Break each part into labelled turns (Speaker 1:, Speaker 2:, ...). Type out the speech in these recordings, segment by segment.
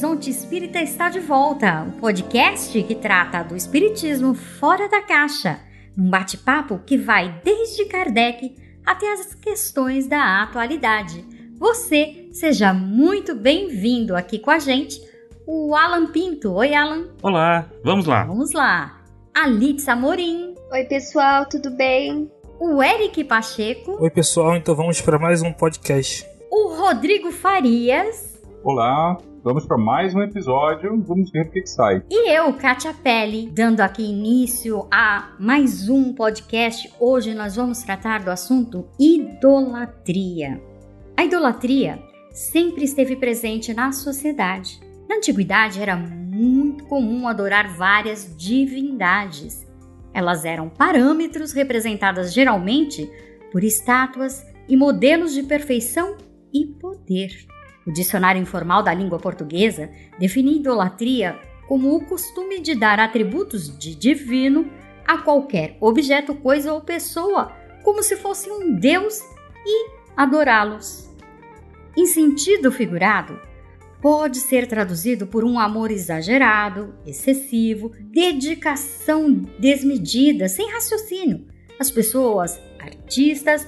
Speaker 1: Horizonte Espírita está de volta, o podcast que trata do espiritismo fora da caixa, num bate-papo que vai desde Kardec até as questões da atualidade. Você seja muito bem-vindo aqui com a gente, o Alan Pinto. Oi, Alan.
Speaker 2: Olá, vamos lá.
Speaker 1: Vamos lá. A Litsa Morim.
Speaker 3: Oi, pessoal, tudo bem?
Speaker 1: O Eric Pacheco.
Speaker 4: Oi, pessoal, então vamos para mais um podcast.
Speaker 1: O Rodrigo Farias.
Speaker 5: Olá, vamos para mais um episódio, vamos ver o que, que sai.
Speaker 1: E eu, Kátia Pelli, dando aqui início a mais um podcast. Hoje nós vamos tratar do assunto idolatria. A idolatria sempre esteve presente na sociedade. Na antiguidade era muito comum adorar várias divindades. Elas eram parâmetros representadas geralmente por estátuas e modelos de perfeição e poder. O Dicionário Informal da Língua Portuguesa define idolatria como o costume de dar atributos de divino a qualquer objeto, coisa ou pessoa, como se fosse um deus e adorá-los. Em sentido figurado, pode ser traduzido por um amor exagerado, excessivo, dedicação desmedida, sem raciocínio. As pessoas, artistas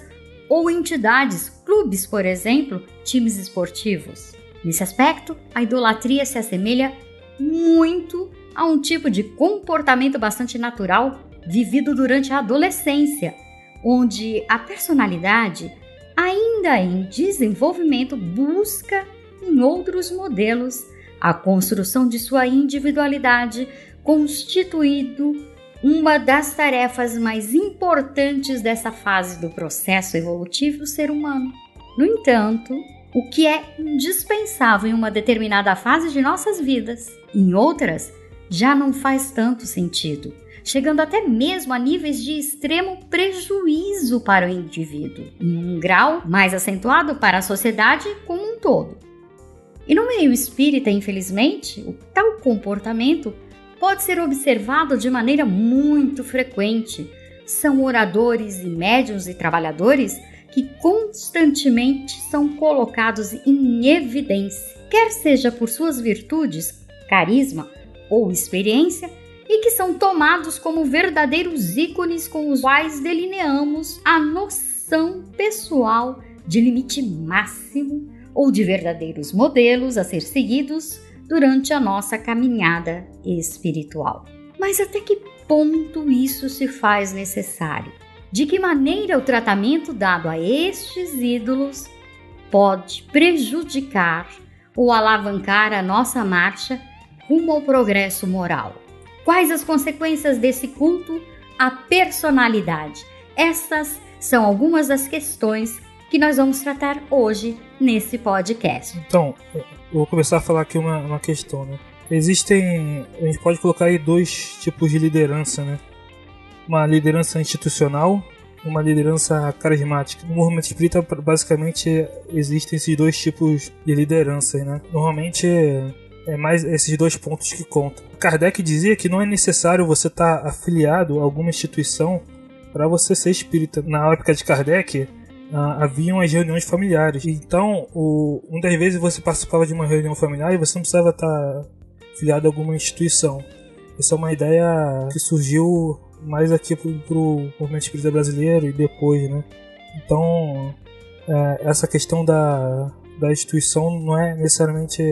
Speaker 1: ou entidades, clubes, por exemplo, times esportivos. Nesse aspecto, a idolatria se assemelha muito a um tipo de comportamento bastante natural vivido durante a adolescência, onde a personalidade, ainda em desenvolvimento, busca em outros modelos a construção de sua individualidade, constituído uma das tarefas mais importantes dessa fase do processo evolutivo do ser humano. No entanto, o que é indispensável em uma determinada fase de nossas vidas, em outras, já não faz tanto sentido, chegando até mesmo a níveis de extremo prejuízo para o indivíduo, em um grau mais acentuado para a sociedade como um todo. E no meio espírita, infelizmente, o tal comportamento pode ser observado de maneira muito frequente. São oradores e médiuns e trabalhadores que constantemente são colocados em evidência, quer seja por suas virtudes, carisma ou experiência, e que são tomados como verdadeiros ícones com os quais delineamos a noção pessoal de limite máximo ou de verdadeiros modelos a ser seguidos durante a nossa caminhada espiritual. Mas até que ponto isso se faz necessário? De que maneira o tratamento dado a estes ídolos pode prejudicar ou alavancar a nossa marcha rumo ao progresso moral? Quais as consequências desse culto à personalidade? Essas são algumas das questões que nós vamos tratar hoje nesse podcast.
Speaker 4: Então, vou começar a falar aqui uma, uma questão, né? Existem, a gente pode colocar aí dois tipos de liderança, né? Uma liderança institucional uma liderança carismática. No movimento espírita, basicamente, existem esses dois tipos de liderança, né? Normalmente, é mais esses dois pontos que contam. Kardec dizia que não é necessário você estar afiliado a alguma instituição para você ser espírita. Na época de Kardec, ah, haviam as reuniões familiares. Então, o, muitas vezes você participava de uma reunião familiar e você não precisava estar filiado a alguma instituição. Essa é uma ideia que surgiu mais aqui pro, pro movimento espírita brasileiro e depois, né? Então, é, essa questão da, da instituição não é necessariamente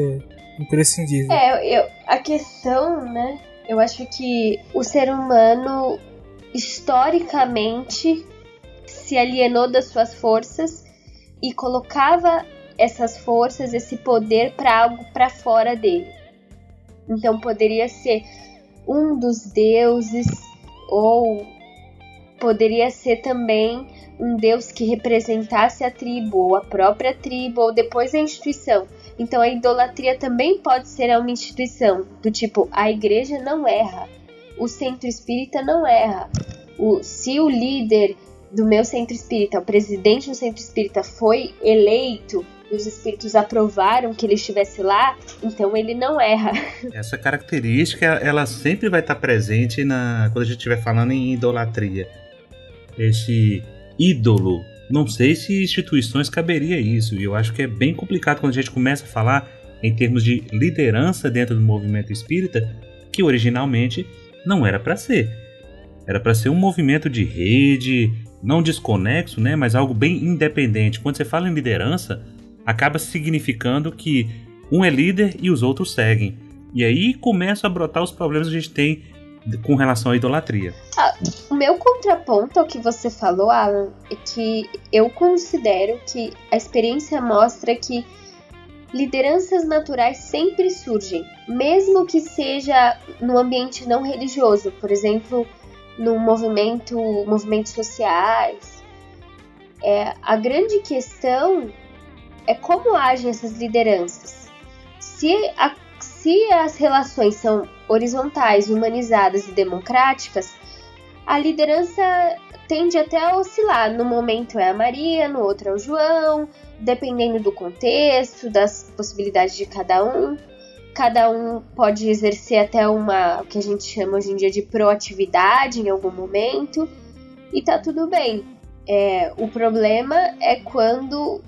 Speaker 4: imprescindível.
Speaker 3: É, eu, a questão, né? Eu acho que o ser humano, historicamente, se alienou das suas forças e colocava essas forças, esse poder para algo para fora dele. Então poderia ser um dos deuses ou poderia ser também um deus que representasse a tribo ou a própria tribo ou depois a instituição. Então a idolatria também pode ser uma instituição do tipo a igreja não erra, o centro espírita não erra. O, se o líder do meu centro espírita, o presidente do centro espírita foi eleito, os espíritos aprovaram que ele estivesse lá, então ele não erra.
Speaker 2: Essa característica, ela sempre vai estar presente na quando a gente estiver falando em idolatria. Esse ídolo, não sei se instituições caberia isso, e eu acho que é bem complicado quando a gente começa a falar em termos de liderança dentro do movimento espírita, que originalmente não era para ser. Era para ser um movimento de rede, não desconexo, né, mas algo bem independente. Quando você fala em liderança, acaba significando que um é líder e os outros seguem. E aí começam a brotar os problemas que a gente tem com relação à idolatria.
Speaker 3: Ah, o meu contraponto ao que você falou, Alan, é que eu considero que a experiência mostra que lideranças naturais sempre surgem, mesmo que seja no ambiente não religioso, por exemplo, no movimento, movimentos sociais. É, a grande questão é como agem essas lideranças. Se, a, se as relações são horizontais, humanizadas e democráticas, a liderança tende até a oscilar. No momento é a Maria, no outro é o João, dependendo do contexto, das possibilidades de cada um. Cada um pode exercer até uma, o que a gente chama hoje em dia de proatividade em algum momento, e tá tudo bem. É, o problema é quando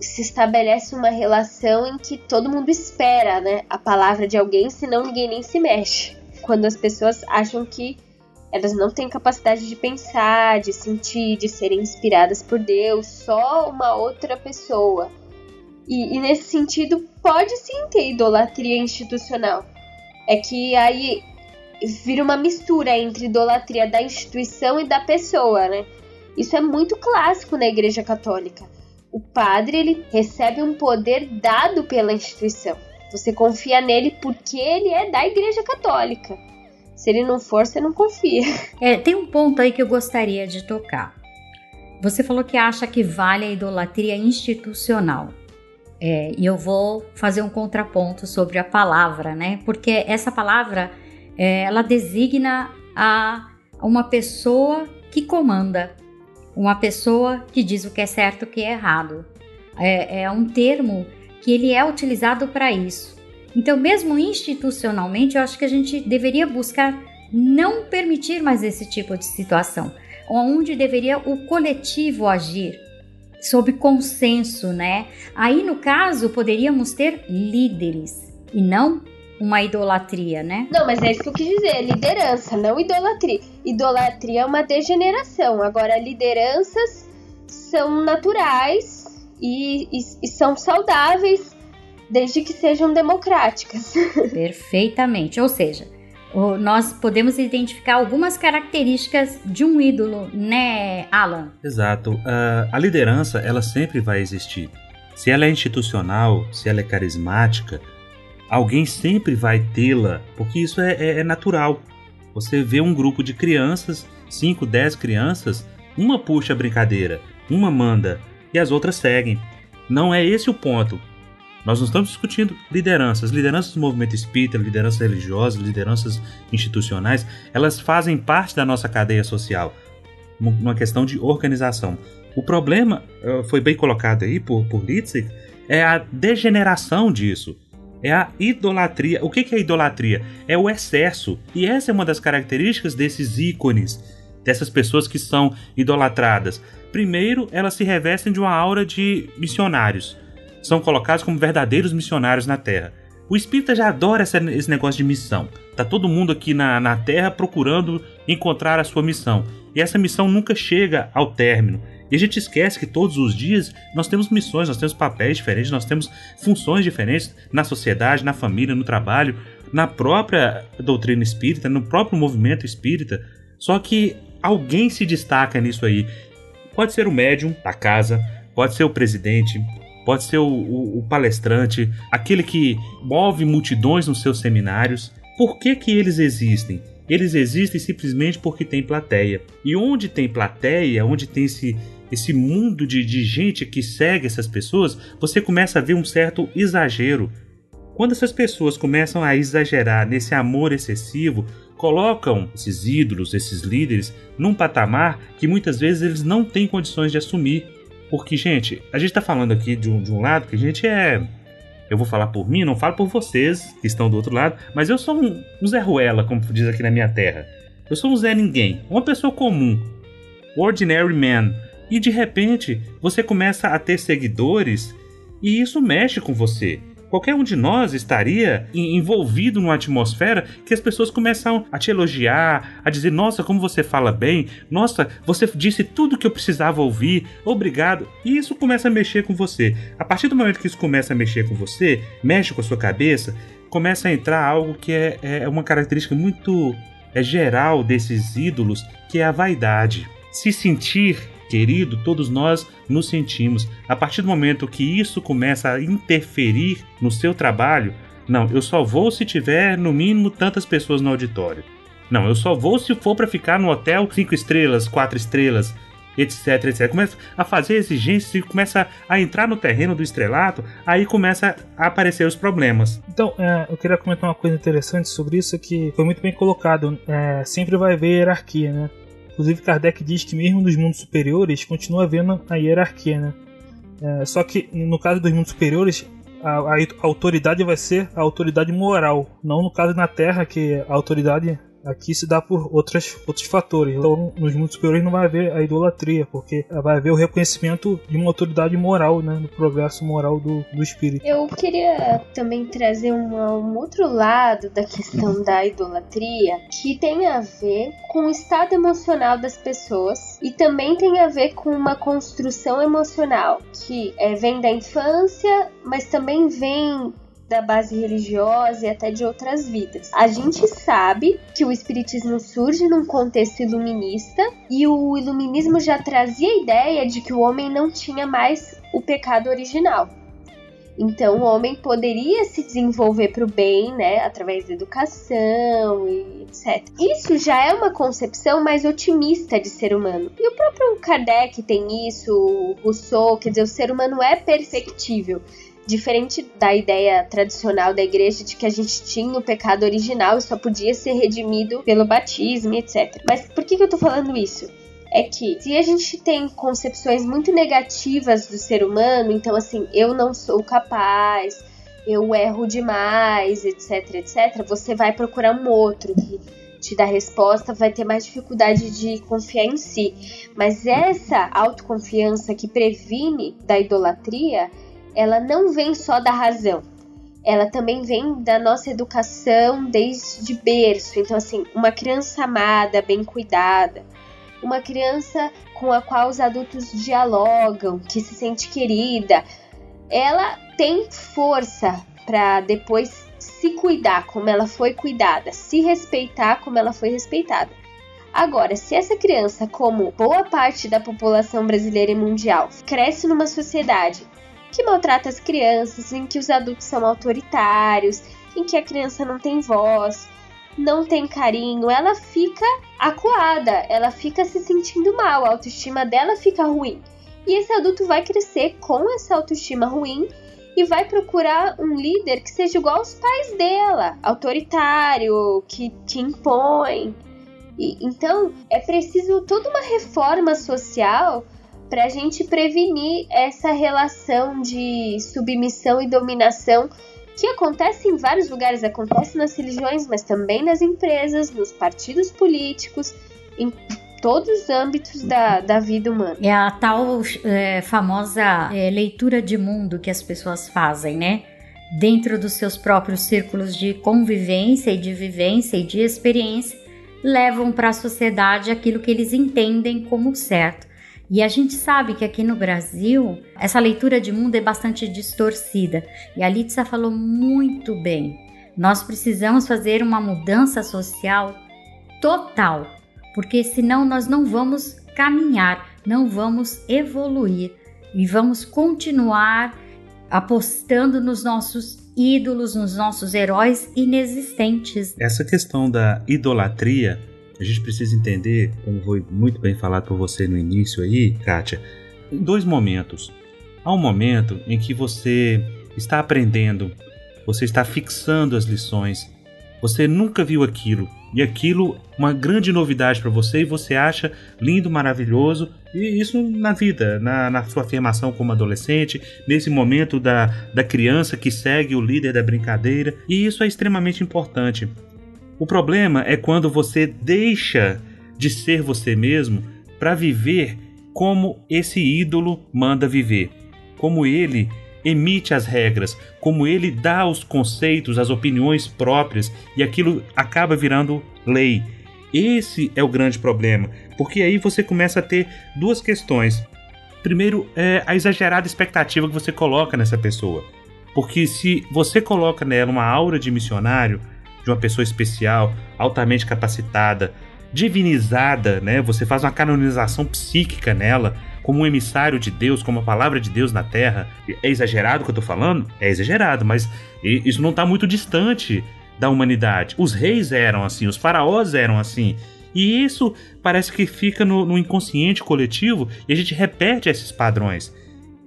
Speaker 3: se estabelece uma relação em que todo mundo espera né, a palavra de alguém, senão ninguém nem se mexe. Quando as pessoas acham que elas não têm capacidade de pensar, de sentir, de serem inspiradas por Deus, só uma outra pessoa. E, e nesse sentido, pode sim ter idolatria institucional. É que aí vira uma mistura entre idolatria da instituição e da pessoa, né? Isso é muito clássico na Igreja Católica. O padre ele recebe um poder dado pela instituição. Você confia nele porque ele é da Igreja Católica. Se ele não for, você não confia.
Speaker 1: É, tem um ponto aí que eu gostaria de tocar. Você falou que acha que vale a idolatria institucional. É, e eu vou fazer um contraponto sobre a palavra, né? Porque essa palavra é, ela designa a uma pessoa que comanda, uma pessoa que diz o que é certo e o que é errado. É, é um termo que ele é utilizado para isso. Então, mesmo institucionalmente, eu acho que a gente deveria buscar não permitir mais esse tipo de situação, onde deveria o coletivo agir sob consenso, né? Aí, no caso, poderíamos ter líderes e não uma idolatria, né?
Speaker 3: Não, mas é isso que eu quis dizer, liderança, não idolatria. Idolatria é uma degeneração. Agora, lideranças são naturais e, e, e são saudáveis desde que sejam democráticas.
Speaker 1: Perfeitamente. Ou seja, nós podemos identificar algumas características de um ídolo, né, Alan?
Speaker 2: Exato. Uh, a liderança, ela sempre vai existir. Se ela é institucional, se ela é carismática, alguém sempre vai tê-la, porque isso é, é, é, natural. Você vê um grupo de crianças, 5, 10 crianças, uma puxa a brincadeira, uma manda e as outras seguem. Não é esse o ponto. Nós não estamos discutindo lideranças. Lideranças do movimento espírita, lideranças religiosas, lideranças institucionais, elas fazem parte da nossa cadeia social, numa questão de organização. O problema, eh, foi bem colocado aí por, por é a degeneração disso. É a idolatria. O que é idolatria? É o excesso. E essa é uma das características desses ícones, dessas pessoas que são idolatradas. Primeiro, elas se revestem de uma aura de missionários são colocados como verdadeiros missionários na Terra. O espírita já adora essa, esse negócio de missão. Tá todo mundo aqui na, na Terra procurando encontrar a sua missão. E essa missão nunca chega ao término. E a gente esquece que todos os dias nós temos missões, nós temos papéis diferentes, nós temos funções diferentes na sociedade, na família, no trabalho, na própria doutrina espírita, no próprio movimento espírita. Só que alguém se destaca nisso aí. Pode ser o médium da casa, pode ser o presidente, pode ser o, o, o palestrante, aquele que move multidões nos seus seminários. Por que, que eles existem? Eles existem simplesmente porque tem plateia. E onde tem plateia, onde tem esse, esse mundo de, de gente que segue essas pessoas, você começa a ver um certo exagero. Quando essas pessoas começam a exagerar nesse amor excessivo, colocam esses ídolos, esses líderes, num patamar que muitas vezes eles não têm condições de assumir. Porque, gente, a gente tá falando aqui de um, de um lado que a gente é. Eu vou falar por mim, não falo por vocês que estão do outro lado, mas eu sou um, um Zé Ruela, como diz aqui na minha terra. Eu sou um Zé Ninguém, uma pessoa comum, ordinary man. E de repente você começa a ter seguidores e isso mexe com você. Qualquer um de nós estaria envolvido numa atmosfera que as pessoas começam a te elogiar, a dizer: Nossa, como você fala bem, nossa, você disse tudo que eu precisava ouvir, obrigado. E isso começa a mexer com você. A partir do momento que isso começa a mexer com você, mexe com a sua cabeça, começa a entrar algo que é, é uma característica muito é geral desses ídolos, que é a vaidade. Se sentir querido, todos nós nos sentimos. A partir do momento que isso começa a interferir no seu trabalho, não, eu só vou se tiver no mínimo tantas pessoas no auditório. Não, eu só vou se for para ficar no hotel cinco estrelas, quatro estrelas, etc, etc. Começa a fazer exigências e começa a entrar no terreno do estrelato, aí começa a aparecer os problemas.
Speaker 4: Então, é, eu queria comentar uma coisa interessante sobre isso que foi muito bem colocado. É, sempre vai haver hierarquia, né? Inclusive Kardec diz que mesmo nos mundos superiores continua havendo a hierarquia, né? É, só que no caso dos mundos superiores a, a, a, autoridade vai ser a autoridade moral, não no caso na Terra que a autoridade Aqui se dá por outras, outros fatores. Então, nos mundos superiores não vai haver a idolatria, porque vai haver o reconhecimento de uma autoridade moral, né? Do progresso moral do, do espírito.
Speaker 3: Eu queria também trazer uma, um outro lado da questão da idolatria, que tem a ver com o estado emocional das pessoas e também tem a ver com uma construção emocional que é, vem da infância, mas também vem da base religiosa e até de outras vidas. A gente sabe que o espiritismo surge num contexto iluminista e o iluminismo já trazia a ideia de que o homem não tinha mais o pecado original. Então o homem poderia se desenvolver para o bem, né, através da educação e etc. Isso já é uma concepção mais otimista de ser humano. E o próprio Kardec tem isso, o Rousseau, quer dizer, o ser humano é perfectível. Diferente da ideia tradicional da igreja de que a gente tinha o pecado original e só podia ser redimido pelo batismo, etc. Mas por que, que eu tô falando isso? é que se a gente tem concepções muito negativas do ser humano, então assim, eu não sou capaz, eu erro demais, etc, etc, você vai procurar um outro que te dá resposta, vai ter mais dificuldade de confiar em si. Mas essa autoconfiança que previne da idolatria ela não vem só da razão, ela também vem da nossa educação desde berço. Então, assim, uma criança amada, bem cuidada, uma criança com a qual os adultos dialogam, que se sente querida, ela tem força para depois se cuidar como ela foi cuidada, se respeitar como ela foi respeitada. Agora, se essa criança, como boa parte da população brasileira e mundial, cresce numa sociedade que maltrata as crianças, em que os adultos são autoritários, em que a criança não tem voz, não tem carinho, ela fica acuada, ela fica se sentindo mal, a autoestima dela fica ruim. E esse adulto vai crescer com essa autoestima ruim e vai procurar um líder que seja igual aos pais dela, autoritário, que, que impõe. E, então é preciso toda uma reforma social para a gente prevenir essa relação de submissão e dominação que acontece em vários lugares, acontece nas religiões, mas também nas empresas, nos partidos políticos, em todos os âmbitos da, da vida humana.
Speaker 1: É a tal é, famosa é, leitura de mundo que as pessoas fazem, né? Dentro dos seus próprios círculos de convivência e de vivência e de experiência, levam para a sociedade aquilo que eles entendem como certo. E a gente sabe que aqui no Brasil essa leitura de mundo é bastante distorcida. E a Litsa falou muito bem. Nós precisamos fazer uma mudança social total, porque senão nós não vamos caminhar, não vamos evoluir e vamos continuar apostando nos nossos ídolos, nos nossos heróis inexistentes.
Speaker 2: Essa questão da idolatria a gente precisa entender, como foi muito bem falado por você no início aí, Kátia, dois momentos. Há um momento em que você está aprendendo, você está fixando as lições, você nunca viu aquilo, e aquilo uma grande novidade para você e você acha lindo, maravilhoso, e isso na vida, na, na, sua afirmação como adolescente, nesse momento da, da criança que segue o líder da brincadeira, e isso é extremamente importante. O problema é quando você deixa de ser você mesmo para viver como esse ídolo manda viver, como ele emite as regras, como ele dá os conceitos, as opiniões próprias e aquilo acaba virando lei. Esse é o grande problema, porque aí você começa a ter duas questões. Primeiro, é a exagerada expectativa que você coloca nessa pessoa. Porque se você coloca nela uma aura de missionário, uma pessoa especial, altamente capacitada, divinizada, né? Você faz uma canonização psíquica nela, como um emissário de Deus, como a palavra de Deus na terra. É exagerado o que eu tô falando? É exagerado, mas isso não está muito distante da humanidade. Os reis eram assim, os faraós eram assim. E isso parece que fica no, no inconsciente coletivo e a gente repete esses padrões.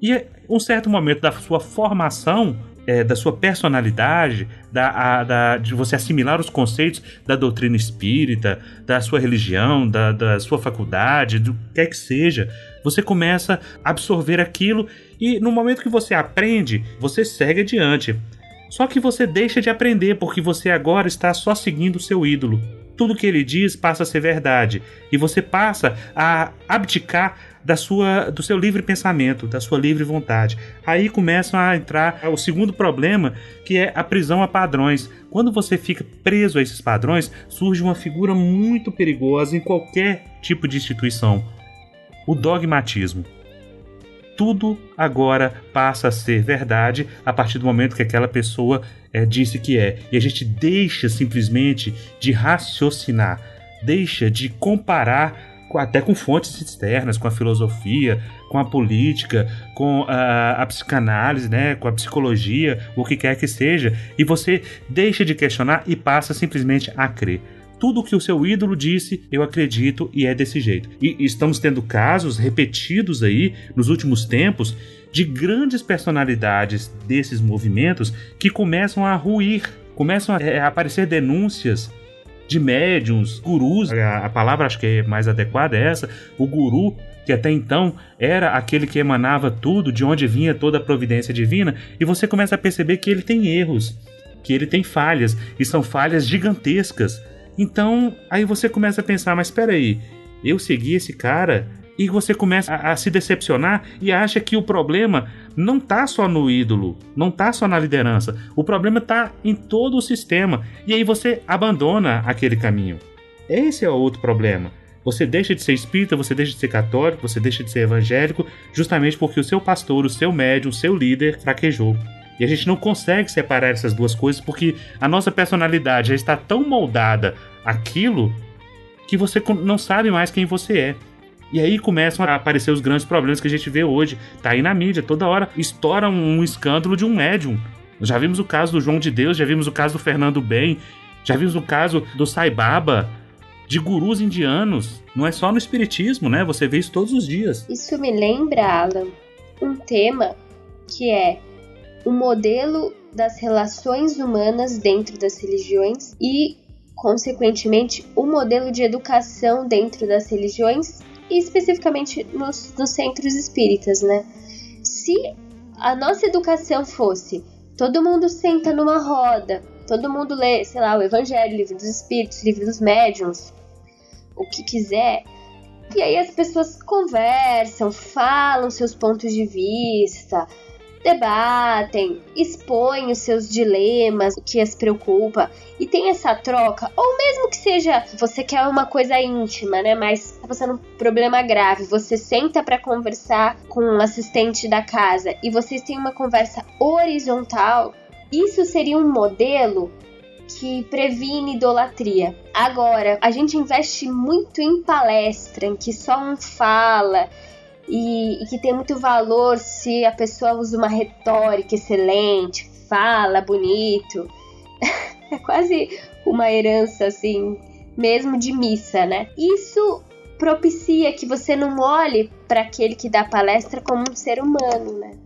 Speaker 2: E um certo momento da sua formação, é, da sua personalidade, da, a, da, de você assimilar os conceitos da doutrina espírita, da sua religião, da, da sua faculdade, do que quer que seja, você começa a absorver aquilo e no momento que você aprende, você segue adiante. Só que você deixa de aprender porque você agora está só seguindo o seu ídolo. Tudo que ele diz passa a ser verdade e você passa a abdicar da sua, do seu livre pensamento, da sua livre vontade. Aí começam a entrar o segundo problema, que é a prisão a padrões. Quando você fica preso a esses padrões, surge uma figura muito perigosa em qualquer tipo de instituição: o dogmatismo. Tudo agora passa a ser verdade a partir do momento que aquela pessoa é, disse que é. E a gente deixa simplesmente de raciocinar, deixa de comparar até com fontes externas, com a filosofia, com a política, com a, a, psicanálise, né, com a psicologia, o que quer que seja, e você deixa de questionar e passa simplesmente a crer. Tudo que o seu ídolo disse, eu acredito e é desse jeito. E, estamos tendo casos repetidos aí nos últimos tempos de grandes personalidades desses movimentos que começam a ruir, começam a, é, a aparecer denúncias de médiums, gurus, a, a palavra acho que é mais adequada é essa, o guru que até então era aquele que emanava tudo, de onde vinha toda a providência divina, e você começa a perceber que ele tem erros, que ele tem falhas, e são falhas gigantescas. Então, aí você começa a pensar, mas espera aí, eu segui esse cara e você começa a, a, se decepcionar e acha que o problema não tá só no ídolo, não tá só na liderança. O problema tá em todo o sistema. E aí você abandona aquele caminho. Esse é o outro problema. Você deixa de ser espírita, você deixa de ser católico, você deixa de ser evangélico, justamente porque o seu pastor, o seu médium, o seu líder fraquejou. E a gente não consegue separar essas duas coisas porque a nossa personalidade já está tão moldada aquilo que você não sabe mais quem você é. E aí começam a aparecer os grandes problemas que a gente vê hoje. Tá aí na mídia, toda hora estoura um, escândalo de um médium. Já vimos o caso do João de Deus, já vimos o caso do Fernando Bem, já vimos o caso do Sai Baba, de gurus indianos. Não é só no espiritismo, né? Você vê isso todos os dias.
Speaker 3: Isso me lembra, Alan, um tema que é o modelo das relações humanas dentro das religiões e, consequentemente, o modelo de educação dentro das religiões e especificamente nos, nos centros espíritas, né? Se a nossa educação fosse todo mundo senta numa roda, todo mundo lê, sei lá, o Evangelho, o livro dos Espíritos, livro dos Médiuns, o que quiser. E aí as pessoas conversam, falam seus pontos de vista, debatem, expõem os seus dilemas, o que as preocupa e tem essa troca, ou mesmo que seja você quer uma coisa íntima, né, mas tá passando um problema grave, você senta para conversar com o um assistente da casa e vocês têm uma conversa horizontal, isso seria um modelo que previne idolatria. Agora, a gente investe muito em palestra, em que só um fala, e, e que tem muito valor se a pessoa usa uma retórica excelente, fala bonito. é quase uma herança assim, mesmo de missa, né? Isso propicia que você não olhe para aquele que dá palestra como um ser humano, né?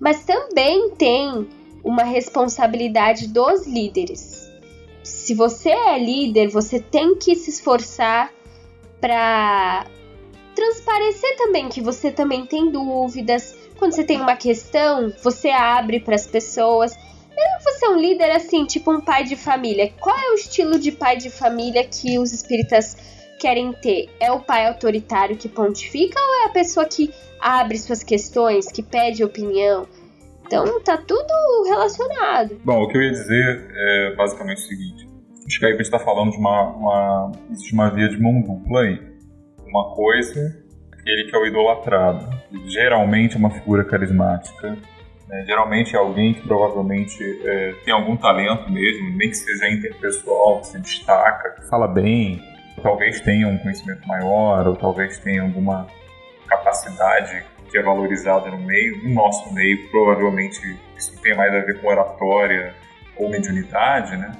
Speaker 3: Mas também tem uma responsabilidade dos líderes. Se você é líder, você tem que se esforçar para transparecer também que você também tem dúvidas. Quando você tem uma questão, você abre para as pessoas. Mesmo você é um líder assim, tipo um pai de família. Qual é o estilo de pai de família que os espíritas querem ter? É o pai autoritário que pontifica ou é a pessoa que abre suas questões, que pede opinião? Então tá tudo relacionado.
Speaker 5: Bom, o que eu ia dizer é basicamente o seguinte. Acho que aí a gente está falando de uma, uma, existe uma via de mão dupla aí. Uma coisa, aquele que é o idolatrado. Geralmente é uma figura carismática. Né? Geralmente é alguém que provavelmente é, tem algum talento mesmo, nem que seja interpessoal, que se destaca, que fala bem, talvez tenha um conhecimento maior, ou talvez tenha alguma capacidade que é valorizada no meio, no nosso meio, provavelmente isso tem mais a ver com oratória ou mediunidade, né?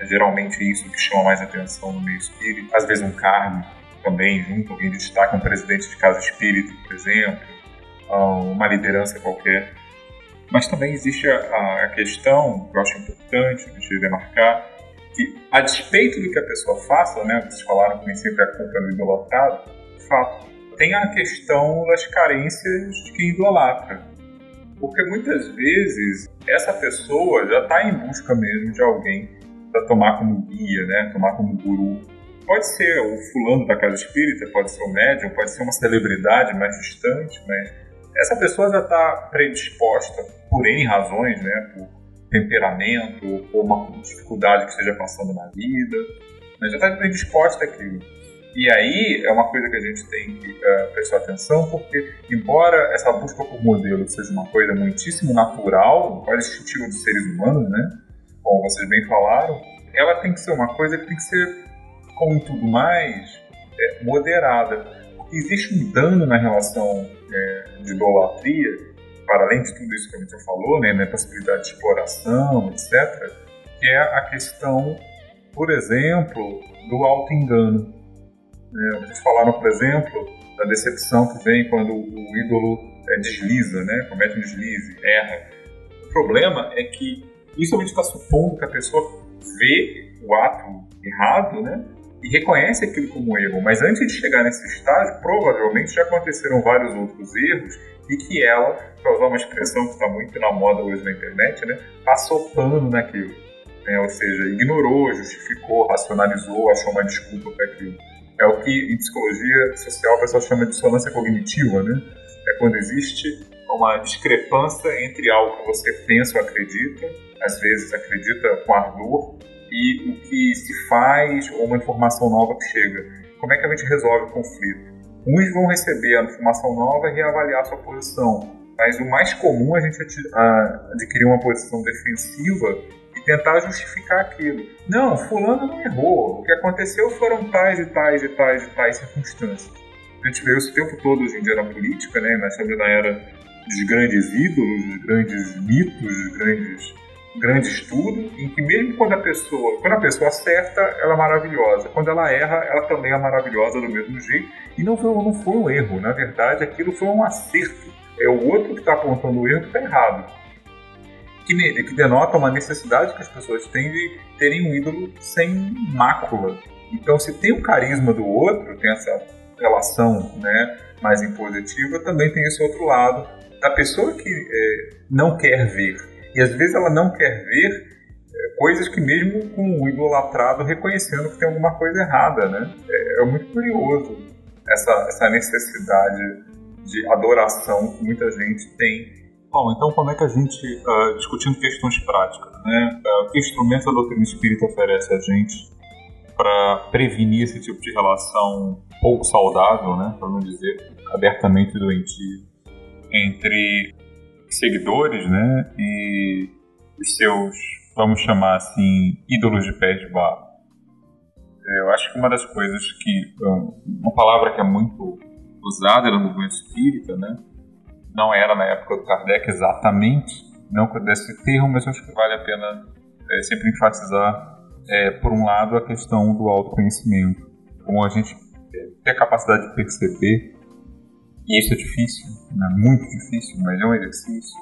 Speaker 5: É geralmente isso que chama mais atenção no meio espírita. Às vezes um cargo também junto, alguém destaca um presidente de casa espírita, por exemplo, ah, uma liderança qualquer. Mas também existe a, a questão, que eu acho importante de demarcar, que a despeito do que a pessoa faça, né, vocês falaram que nem sempre a culpa é do idolatrado, de fato, tem a questão das carências de quem idolatra. Porque muitas vezes essa pessoa já está em busca mesmo de alguém para tomar como guia, né? tomar como guru. Pode ser o fulano da casa espírita, pode ser o médium, pode ser uma celebridade mais distante, mas essa pessoa já está predisposta, por N razões, né? por temperamento, ou uma dificuldade que esteja passando na vida, mas já está predisposta àquilo. E aí é uma coisa que a gente tem que uh, prestar atenção, porque embora essa busca por modelo seja uma coisa muitíssimo natural, quase instintiva dos seres humanos, né? Como vocês bem falaram, ela tem que ser uma coisa que tem que ser, como tudo mais, é, moderada. Porque existe um dano na relação é, de idolatria, para além de tudo isso que a gente já falou, né, na possibilidade de exploração, etc., que é a questão, por exemplo, do auto-engano. É, vocês falaram, por exemplo, da decepção que vem quando o ídolo é, desliza, né? comete um deslize, erra. O problema é que isso a gente está supondo que a pessoa vê o ato errado né? E reconhece aquilo como erro, mas antes de chegar nesse estágio, provavelmente já aconteceram vários outros erros e que ela, para usar uma expressão que está muito na moda hoje na internet, né? passou pano naquilo. Né? Ou seja, ignorou, justificou, racionalizou, achou uma desculpa para aquilo. É o que em psicologia social o pessoal chama de dissonância cognitiva, né? É quando existe uma discrepância entre algo que você pensa ou acredita, às vezes acredita com ardor, e o que se faz ou uma informação nova que chega. Como é que a gente resolve o conflito? Uns vão receber a informação nova e reavaliar sua posição, mas o mais comum é a gente adquirir uma posição defensiva tentar justificar aquilo. Não, fulano não errou. O que aconteceu foram tais e tais e tais e tais circunstâncias. A gente vê isso o tempo todo hoje em dia na política, né? Nós estamos na era dos grandes ídolos, dos grandes mitos, dos grandes grandes tudo, em que mesmo quando a pessoa, quando a pessoa acerta, ela é maravilhosa. Quando ela erra, ela também é maravilhosa do mesmo jeito. E não foi, não foi um erro, na verdade, aquilo foi um acerto. É o outro que está apontando o erro que está errado que, que denota uma necessidade que as pessoas têm de terem um ídolo sem mácula. Então, se tem o carisma do outro, tem essa relação né, mais impositiva, também tem esse outro lado da pessoa que é, não quer ver. E às vezes ela não quer ver é, coisas que mesmo com o idolatrado reconhecendo que tem alguma coisa errada, né? É, é muito curioso essa, essa necessidade de adoração que muita gente tem. Bom, então como é que a gente, uh, discutindo questões práticas, né, uh, que instrumentos a doutrina espírita oferece a gente para prevenir esse tipo de relação pouco saudável, né, para não dizer abertamente doentia, entre seguidores né, e os seus, vamos chamar assim, ídolos de pés de barro? Eu acho que uma das coisas que, uma palavra que é muito usada no movimento espírita, né, não era na época do Kardec exatamente, não desse termo, mas acho que vale a pena é, sempre enfatizar, é, por um lado, a questão do autoconhecimento. Como a gente tem a capacidade de perceber, e isso é difícil, né? muito difícil, mas é um exercício,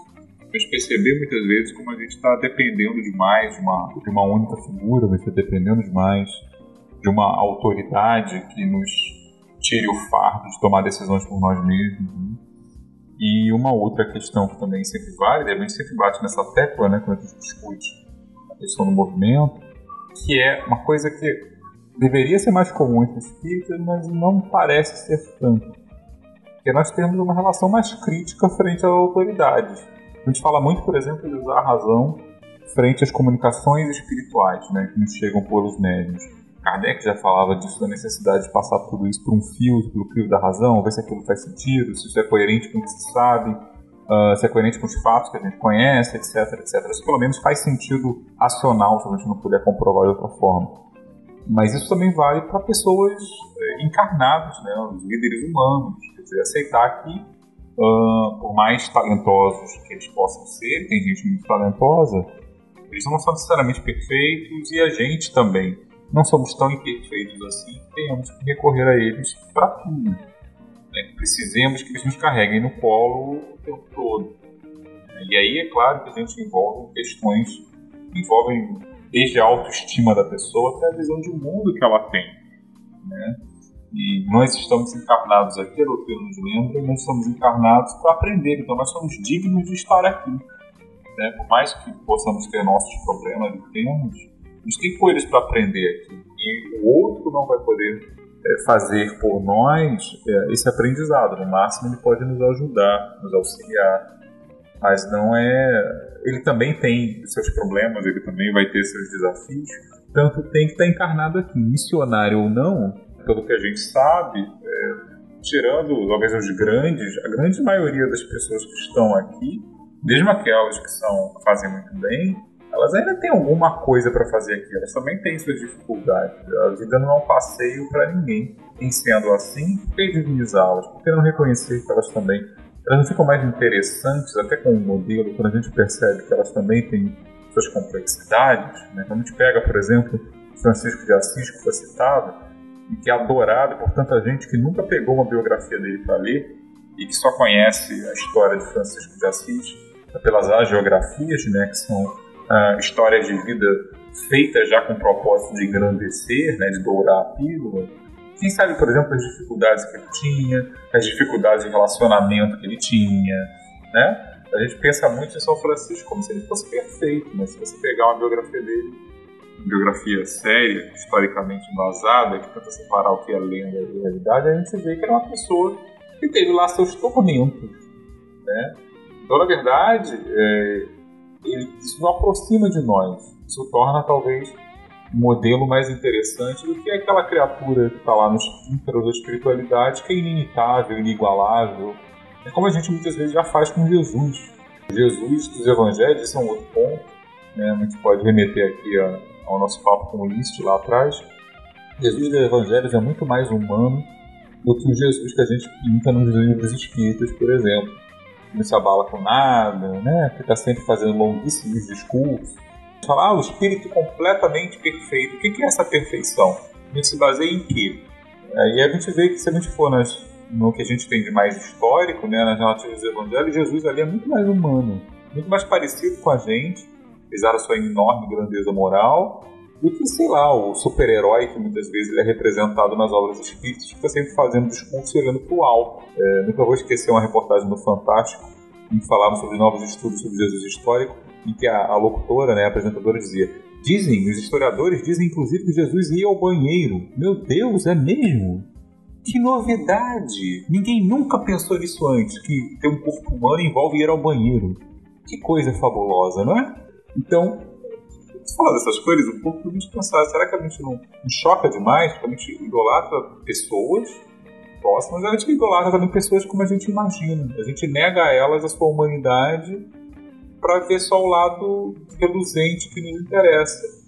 Speaker 5: a gente perceber muitas vezes como a gente está dependendo demais de uma, de uma única figura, vai estar dependendo demais de uma autoridade que nos tire o fardo de tomar decisões por nós mesmos. Né? E uma outra questão que também sempre vale, a gente sempre bate nessa tecla, né, quando a gente discute a questão do movimento, que é uma coisa que deveria ser mais comum entre espíritas, mas não parece ser tanto. Porque nós temos uma relação mais crítica frente às autoridades. A gente fala muito, por exemplo, de usar a razão frente às comunicações espirituais, né, que nos chegam pelos médios. Kardec já falava disso, da necessidade de passar tudo isso por um fio, pelo fio da razão, ver se aquilo faz sentido, se isso é coerente com o que se sabe, uh, se é coerente com os fatos que a gente conhece, etc, etc. Isso pelo menos faz sentido acional, se a gente não puder comprovar de outra forma. Mas isso também vale para pessoas eh, encarnadas, né, os líderes humanos. Aceitar que, uh, por mais talentosos que eles possam ser, tem gente muito talentosa, eles não são necessariamente perfeitos e a gente também não somos tão imperfeitos assim que tenhamos que recorrer a eles para tudo. Né? Que eles nos carreguem no colo o tempo todo. E aí é claro que a gente envolve questões que envolvem desde a autoestima da pessoa até a visão de mundo que ela tem. Né? E nós estamos encarnados aqui, a doutrina nos lembra, nós estamos encarnados para aprender, então nós somos dignos de estar aqui. Né? Por mais que possamos ter nossos problemas e temos, gente tem coisas para aprender aqui. E o outro não vai poder é, fazer por nós é, esse aprendizado. No máximo, ele pode nos ajudar, nos auxiliar. Mas não é. Ele também tem seus problemas, ele também vai ter seus desafios. Tanto tem que estar encarnado aqui, missionário ou não, pelo que a gente sabe, é, tirando talvez os grandes, a grande maioria das pessoas que estão aqui, mesmo aquelas que são fazem muito bem, elas ainda têm alguma coisa para fazer aqui, elas também têm suas dificuldades. A vida não é um passeio para ninguém. Em sendo assim, por que divinizá-las? Por que não reconhecer que elas também elas não ficam mais interessantes, até com o modelo, quando a gente percebe que elas também têm suas complexidades? Né? Quando a gente pega, por exemplo, Francisco de Assis, que foi citado, que é adorado por tanta gente que nunca pegou uma biografia dele para ler e que só conhece a história de Francisco de Assis pelas agiografias, né, que são uh, histórias de vida feitas já com o propósito de engrandecer, né, de dourar a pílula. Quem sabe, por exemplo, as dificuldades que ele tinha, as dificuldades de relacionamento que ele tinha, né? A gente pensa muito em São Francisco como se ele fosse perfeito, mas se você pegar uma biografia dele, biografia séria, historicamente embasada, que tenta separar o que é lenda e realidade, a gente vê que era uma pessoa que teve lá seus tormentos, né? Então, na verdade, é, isso não aproxima de nós. Isso torna talvez um modelo mais interessante do que aquela criatura que está lá nos ínteros da espiritualidade, que é inimitável, inigualável. É como a gente muitas vezes já faz com Jesus. Jesus dos evangelhos, esse é um outro ponto. Né? A gente pode remeter aqui a, ao nosso papo com o List lá atrás. Jesus dos evangelhos é muito mais humano do que o Jesus que a gente pinta nos livros espíritas, por exemplo não se abala com nada, né? que está sempre fazendo longuíssimos discursos. Falar, ah, o espírito completamente perfeito. O que é essa perfeição? A gente se baseia em quê? Aí a gente vê que se a gente for nas, no que a gente tem de mais histórico, né, nas narrativas dos evangelhos, Jesus ali é muito mais humano, muito mais parecido com a gente, apesar da sua enorme grandeza moral, do que, sei lá, o super-herói que muitas vezes ele é representado nas obras que está sempre fazendo discurso e olhando para o alto. É, nunca vou esquecer uma reportagem no Fantástico, em que falavam sobre novos estudos sobre Jesus histórico, em que a, a locutora, né, a apresentadora, dizia: Dizem, os historiadores dizem inclusive que Jesus ia ao banheiro. Meu Deus, é mesmo? Que novidade! Ninguém nunca pensou nisso antes, que ter um corpo humano envolve ir ao banheiro. Que coisa fabulosa, não é? Então, falar dessas coisas um pouco para a gente pensar, será que a gente não, não choca demais? A gente idolatra pessoas próximas, a gente idolatra também pessoas como a gente imagina. A gente nega a elas a sua humanidade para ver só o lado reluzente que nos interessa.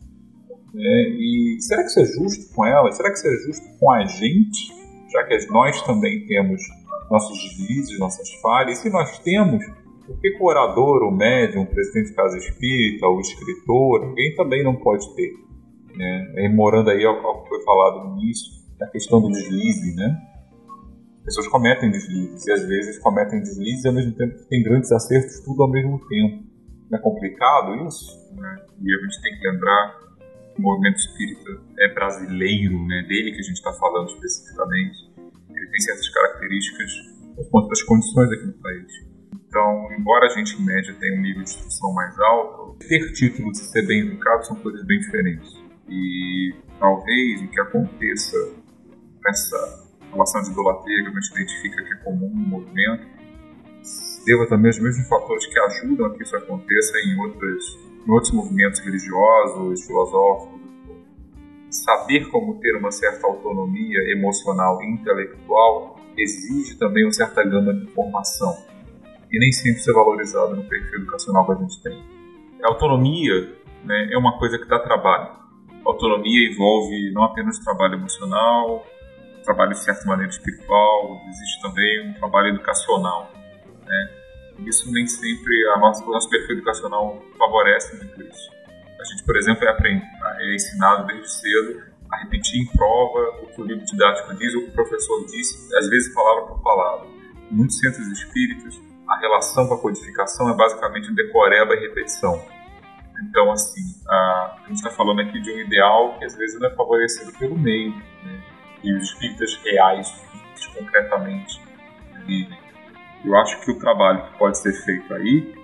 Speaker 5: É, e será que isso é justo com elas? Será que isso é justo com a gente? Já que nós também temos nossos deslizes, nossas falhas, e se nós temos, por que o orador, o médium, o presidente de casa espírita, o escritor, alguém também não pode ter? Né? Remorando aí ao, que foi falado no início, a questão do deslize, né? pessoas cometem deslizes e às vezes cometem deslizes e ao mesmo tempo tem grandes acertos tudo ao mesmo tempo. Não é complicado isso? Né? E a gente tem que lembrar que o movimento espírita é brasileiro, né? dele que a gente está falando especificamente. Ele tem certas características por conta das condições aqui no país. Então, embora a gente em média tenha um nível de instrução mais alto, ter títulos e ser bem educado são coisas bem diferentes. E talvez o que aconteça nessa relação de idolatria que a gente identifica que é comum no movimento deva também aos mesmos fatores que ajudam a que isso aconteça em, outras, em outros movimentos religiosos, filosóficos. Saber como ter uma certa autonomia emocional e intelectual exige também uma certa gama de informação e nem sempre ser valorizada no perfil educacional que a gente tem. A autonomia né, é uma coisa que dá trabalho. A autonomia envolve não apenas trabalho emocional, trabalho de certa maneira espiritual, existe também um trabalho educacional. Né? Isso nem sempre a nossa, o nosso perfil educacional favorece muito isso. A gente, por exemplo, é, aprend, é ensinado desde cedo a repetir em prova o que o livro didático diz o que o professor disse, às vezes palavra por palavra. Em muitos centros espíritas, a relação com a codificação é basicamente decoreba e repetição. Então, assim, a, a gente está falando aqui de um ideal que às vezes não é favorecido pelo meio, né? e os espíritas reais, concretamente, vivem. Eu acho que o trabalho que pode ser feito aí,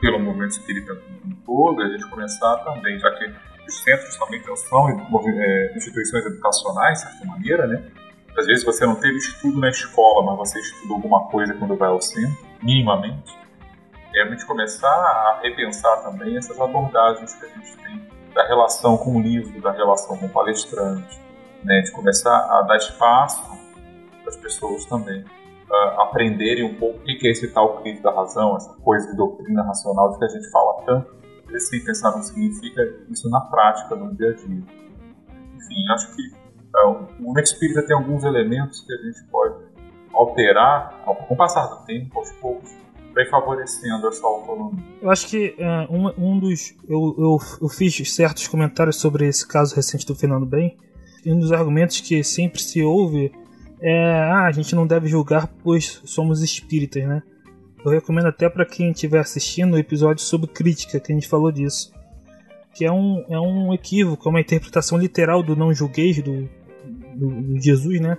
Speaker 5: pelo movimento espírita como todo, é a gente começar também, já que os centros também são é, instituições educacionais, de certa maneira, né? Às vezes você não teve estudo na escola, mas você estudou alguma coisa quando vai ao centro, minimamente. É a gente começar a repensar também essas abordagens que a gente tem da relação com o livro, da relação com o palestrante, né? de começar a dar espaço para as pessoas também uh, aprenderem um pouco o que é esse tal crítico da razão, essa coisa de doutrina racional de que a gente fala tanto, eles sem pensar que significa isso na prática, no dia a dia. Enfim, acho que o movimento espírita tem alguns elementos que a gente pode alterar com o passar do tempo, aos poucos, ir favorecendo essa autonomia.
Speaker 4: Eu acho que uh, um, um dos. Eu, eu, eu fiz certos comentários sobre esse caso recente do Fernando Bem, e um dos argumentos que sempre se ouve é, ah, a gente não deve julgar pois somos espíritas, né? Eu recomendo até para quem estiver assistindo o episódio sobre crítica, que a gente falou disso. Que é um, é um equívoco, é uma interpretação literal do não julgueis do, do, Jesus, né?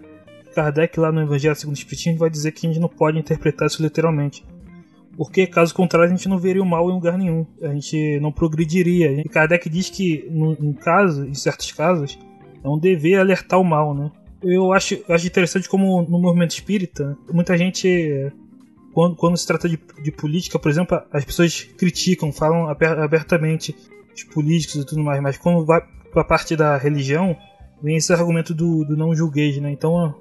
Speaker 4: Kardec, lá no Evangelho segundo o Espiritismo, vai dizer que a gente não pode interpretar isso literalmente. Porque, caso contrário, a gente não veria o mal em lugar nenhum. A gente não progrediria. E Kardec diz que, em, caso, em certos casos, é um dever alertar o mal, né? eu acho, acho interessante como no movimento espírita, muita gente, quando, quando se trata de, de política, por exemplo, as pessoas criticam, falam abertamente os políticos e tudo mais, mas quando vai para a parte da religião, vem esse argumento do, do não julgueis, né? Então é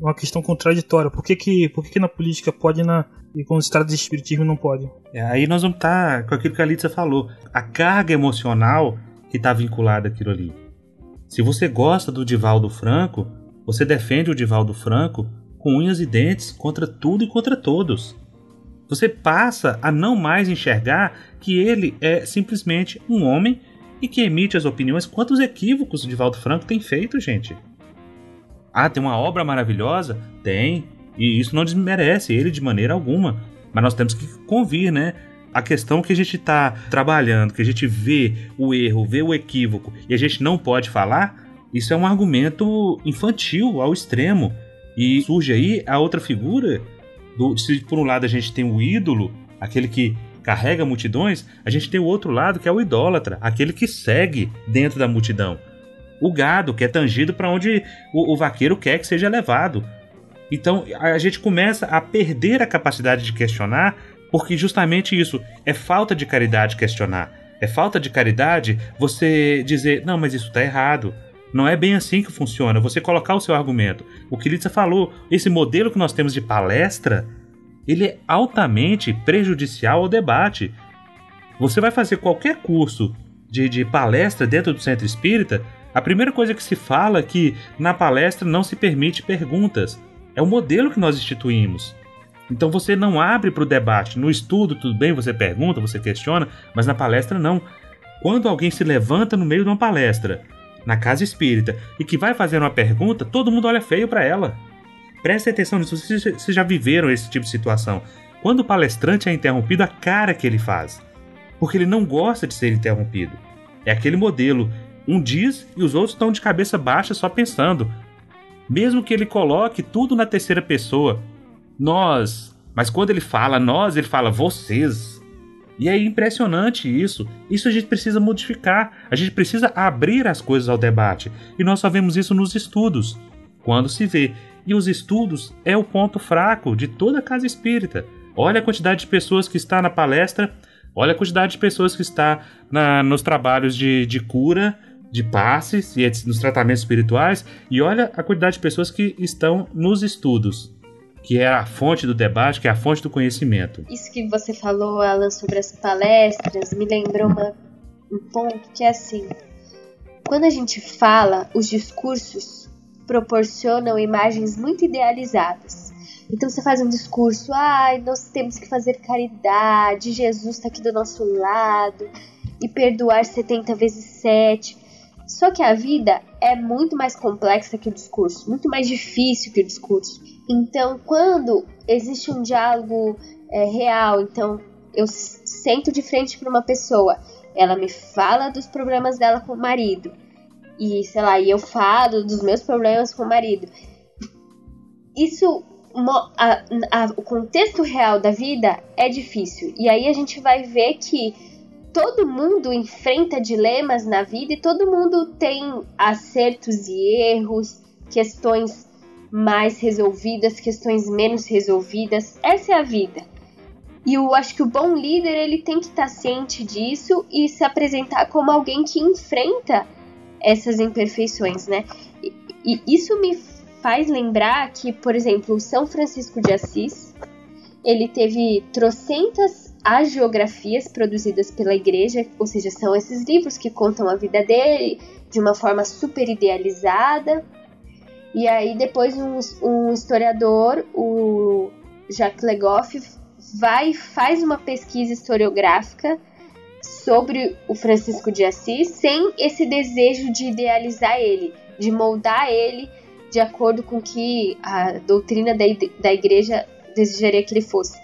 Speaker 4: uma questão contraditória. Por que, que, por que, que na política pode na, e quando se trata de espiritismo não pode?
Speaker 2: É, aí nós vamos estar tá com aquilo que a Litsa falou. A carga emocional que está vinculada àquilo ali. Se você gosta do Divaldo Franco, você defende o Divaldo Franco com unhas e dentes contra tudo e contra todos. Você passa a não mais enxergar que ele é simplesmente um homem e que emite as opiniões. Quantos equívocos o Divaldo Franco tem feito, gente? Ah, tem uma obra maravilhosa? Tem. E isso não desmerece ele de maneira alguma. Mas nós temos que convir, né? A questão que a gente está trabalhando, que a gente vê o erro, vê o equívoco e a gente não pode falar, isso é um argumento infantil ao extremo. E surge aí a outra figura. Do, se por um lado a gente tem o ídolo, aquele que carrega multidões, a gente tem o outro lado que é o idólatra, aquele que segue dentro da multidão. O gado, que é tangido para onde o, o vaqueiro quer que seja levado. Então a gente começa a perder a capacidade de questionar, porque justamente isso é falta de caridade questionar. É falta de caridade você dizer, não, mas isso está errado. Não é bem assim que funciona. Você colocar o seu argumento. O que Litsa falou, esse modelo que nós temos de palestra, ele é altamente prejudicial ao debate. Você vai fazer qualquer curso de, de palestra dentro do centro espírita, a primeira coisa que se fala é que na palestra não se permite perguntas. É o modelo que nós instituímos. Então você não abre para o debate. No estudo, tudo bem, você pergunta, você questiona, mas na palestra não. Quando alguém se levanta no meio de uma palestra na casa espírita e que vai fazer uma pergunta, todo mundo olha feio para ela. Preste atenção nisso, vocês já viveram esse tipo de situação. Quando o palestrante é interrompido, a cara que ele faz. Porque ele não gosta de ser interrompido. É aquele modelo. Um diz e os outros estão de cabeça baixa só pensando. Mesmo que ele coloque tudo na terceira pessoa. Nós. Mas quando ele fala nós, ele fala vocês. E é impressionante isso. Isso a gente precisa modificar. A gente precisa abrir as coisas ao debate. E nós só vemos isso nos estudos. Quando se vê. E os estudos é o ponto fraco de toda casa espírita. Olha a quantidade de pessoas que está na palestra, olha a quantidade de pessoas que está na, nos trabalhos de, de cura, de passes e nos tratamentos espirituais, e olha a quantidade de pessoas que estão nos estudos, que é a fonte do debate, que é a fonte do conhecimento.
Speaker 3: Isso que você falou, Alan, sobre as palestras, me lembrou uma, um ponto que é assim: quando a gente fala, os discursos proporcionam imagens muito idealizadas. Então você faz um discurso, ai, ah, nós temos que fazer caridade, Jesus está aqui do nosso lado, e perdoar 70 vezes 7. Só que a vida é muito mais complexa que o discurso, muito mais difícil que o discurso. Então, quando existe um diálogo é, real, então eu sento de frente para uma pessoa, ela me fala dos problemas dela com o marido, e sei lá, e eu falo dos meus problemas com o marido. Isso a, a, o contexto real da vida é difícil. E aí a gente vai ver que todo mundo enfrenta dilemas na vida e todo mundo tem acertos e erros, questões mais resolvidas, questões menos resolvidas. Essa é a vida. E eu acho que o bom líder ele tem que estar ciente disso e se apresentar como alguém que enfrenta essas imperfeições, né? E, e isso me faz lembrar que, por exemplo, São Francisco de Assis, ele teve trocentas agiografias produzidas pela igreja, ou seja, são esses livros que contam a vida dele de uma forma super idealizada. E aí depois um, um historiador, o Jacques Legoff, vai faz uma pesquisa historiográfica sobre o Francisco de Assis sem esse desejo de idealizar ele, de moldar ele de acordo com que a doutrina da, igreja desejaria que ele fosse.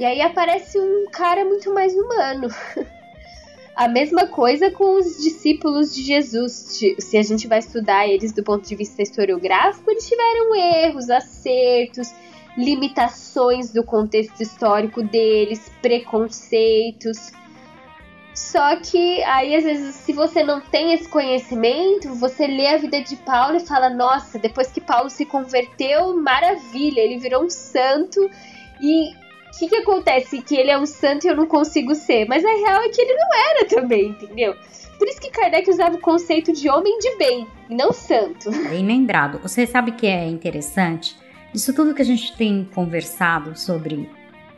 Speaker 3: E aí aparece um cara muito mais humano. a mesma coisa com os discípulos de Jesus. Se a gente vai estudar eles do ponto de vista historiográfico, eles tiveram erros, acertos, limitações do contexto histórico deles, preconceitos. Só que aí, às vezes, se você não tem esse conhecimento, você lê a vida de Paulo e fala: Nossa, depois que Paulo se converteu, maravilha, ele virou um santo. E o que, que acontece? Que ele é um santo e eu não consigo ser. Mas a real é que ele não era também, entendeu? Por isso que Kardec usava o conceito de homem de bem e não santo.
Speaker 1: Bem lembrado. Você sabe que é interessante? Isso tudo que a gente tem conversado sobre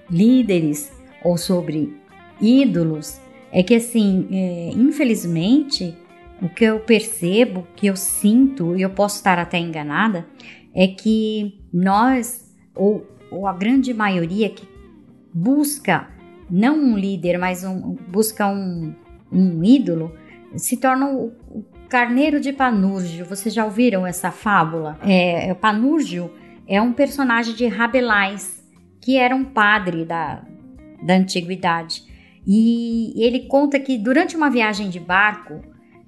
Speaker 1: líderes ou sobre ídolos é que assim, é, infelizmente, o que eu percebo, que eu sinto, e eu posso estar até enganada, é que nós, ou, ou a grande maioria que busca não um líder, mas um, busca um, um ídolo, se torna o, o carneiro de Panúrgio. Vocês já ouviram essa fábula? É, o Panúrgio é um personagem de Rabelais, que era um padre da, da antiguidade. E ele conta que durante uma viagem de barco,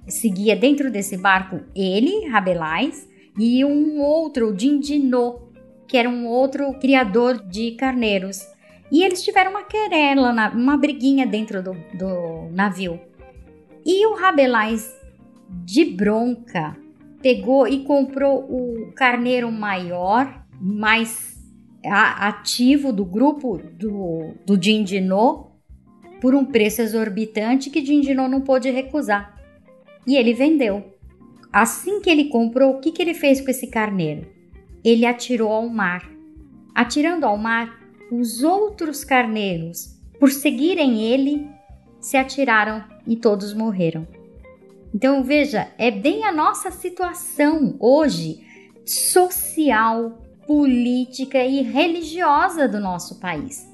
Speaker 1: seguia dentro desse barco ele, Rabelais, e um outro, Dindinô, que era um outro criador de carneiros. E eles tiveram uma querela, uma briguinha dentro do, do navio. E o Rabelais, de bronca, pegou e comprou o carneiro maior, mais ativo do grupo do, do Dindinô, por um preço exorbitante que Dindinô não pôde recusar. E ele vendeu. Assim que ele comprou, o que, que ele fez com esse carneiro? Ele atirou ao mar. Atirando ao mar, os outros carneiros, por seguirem ele, se atiraram e todos morreram. Então veja, é bem a nossa situação hoje, social, política e religiosa do nosso país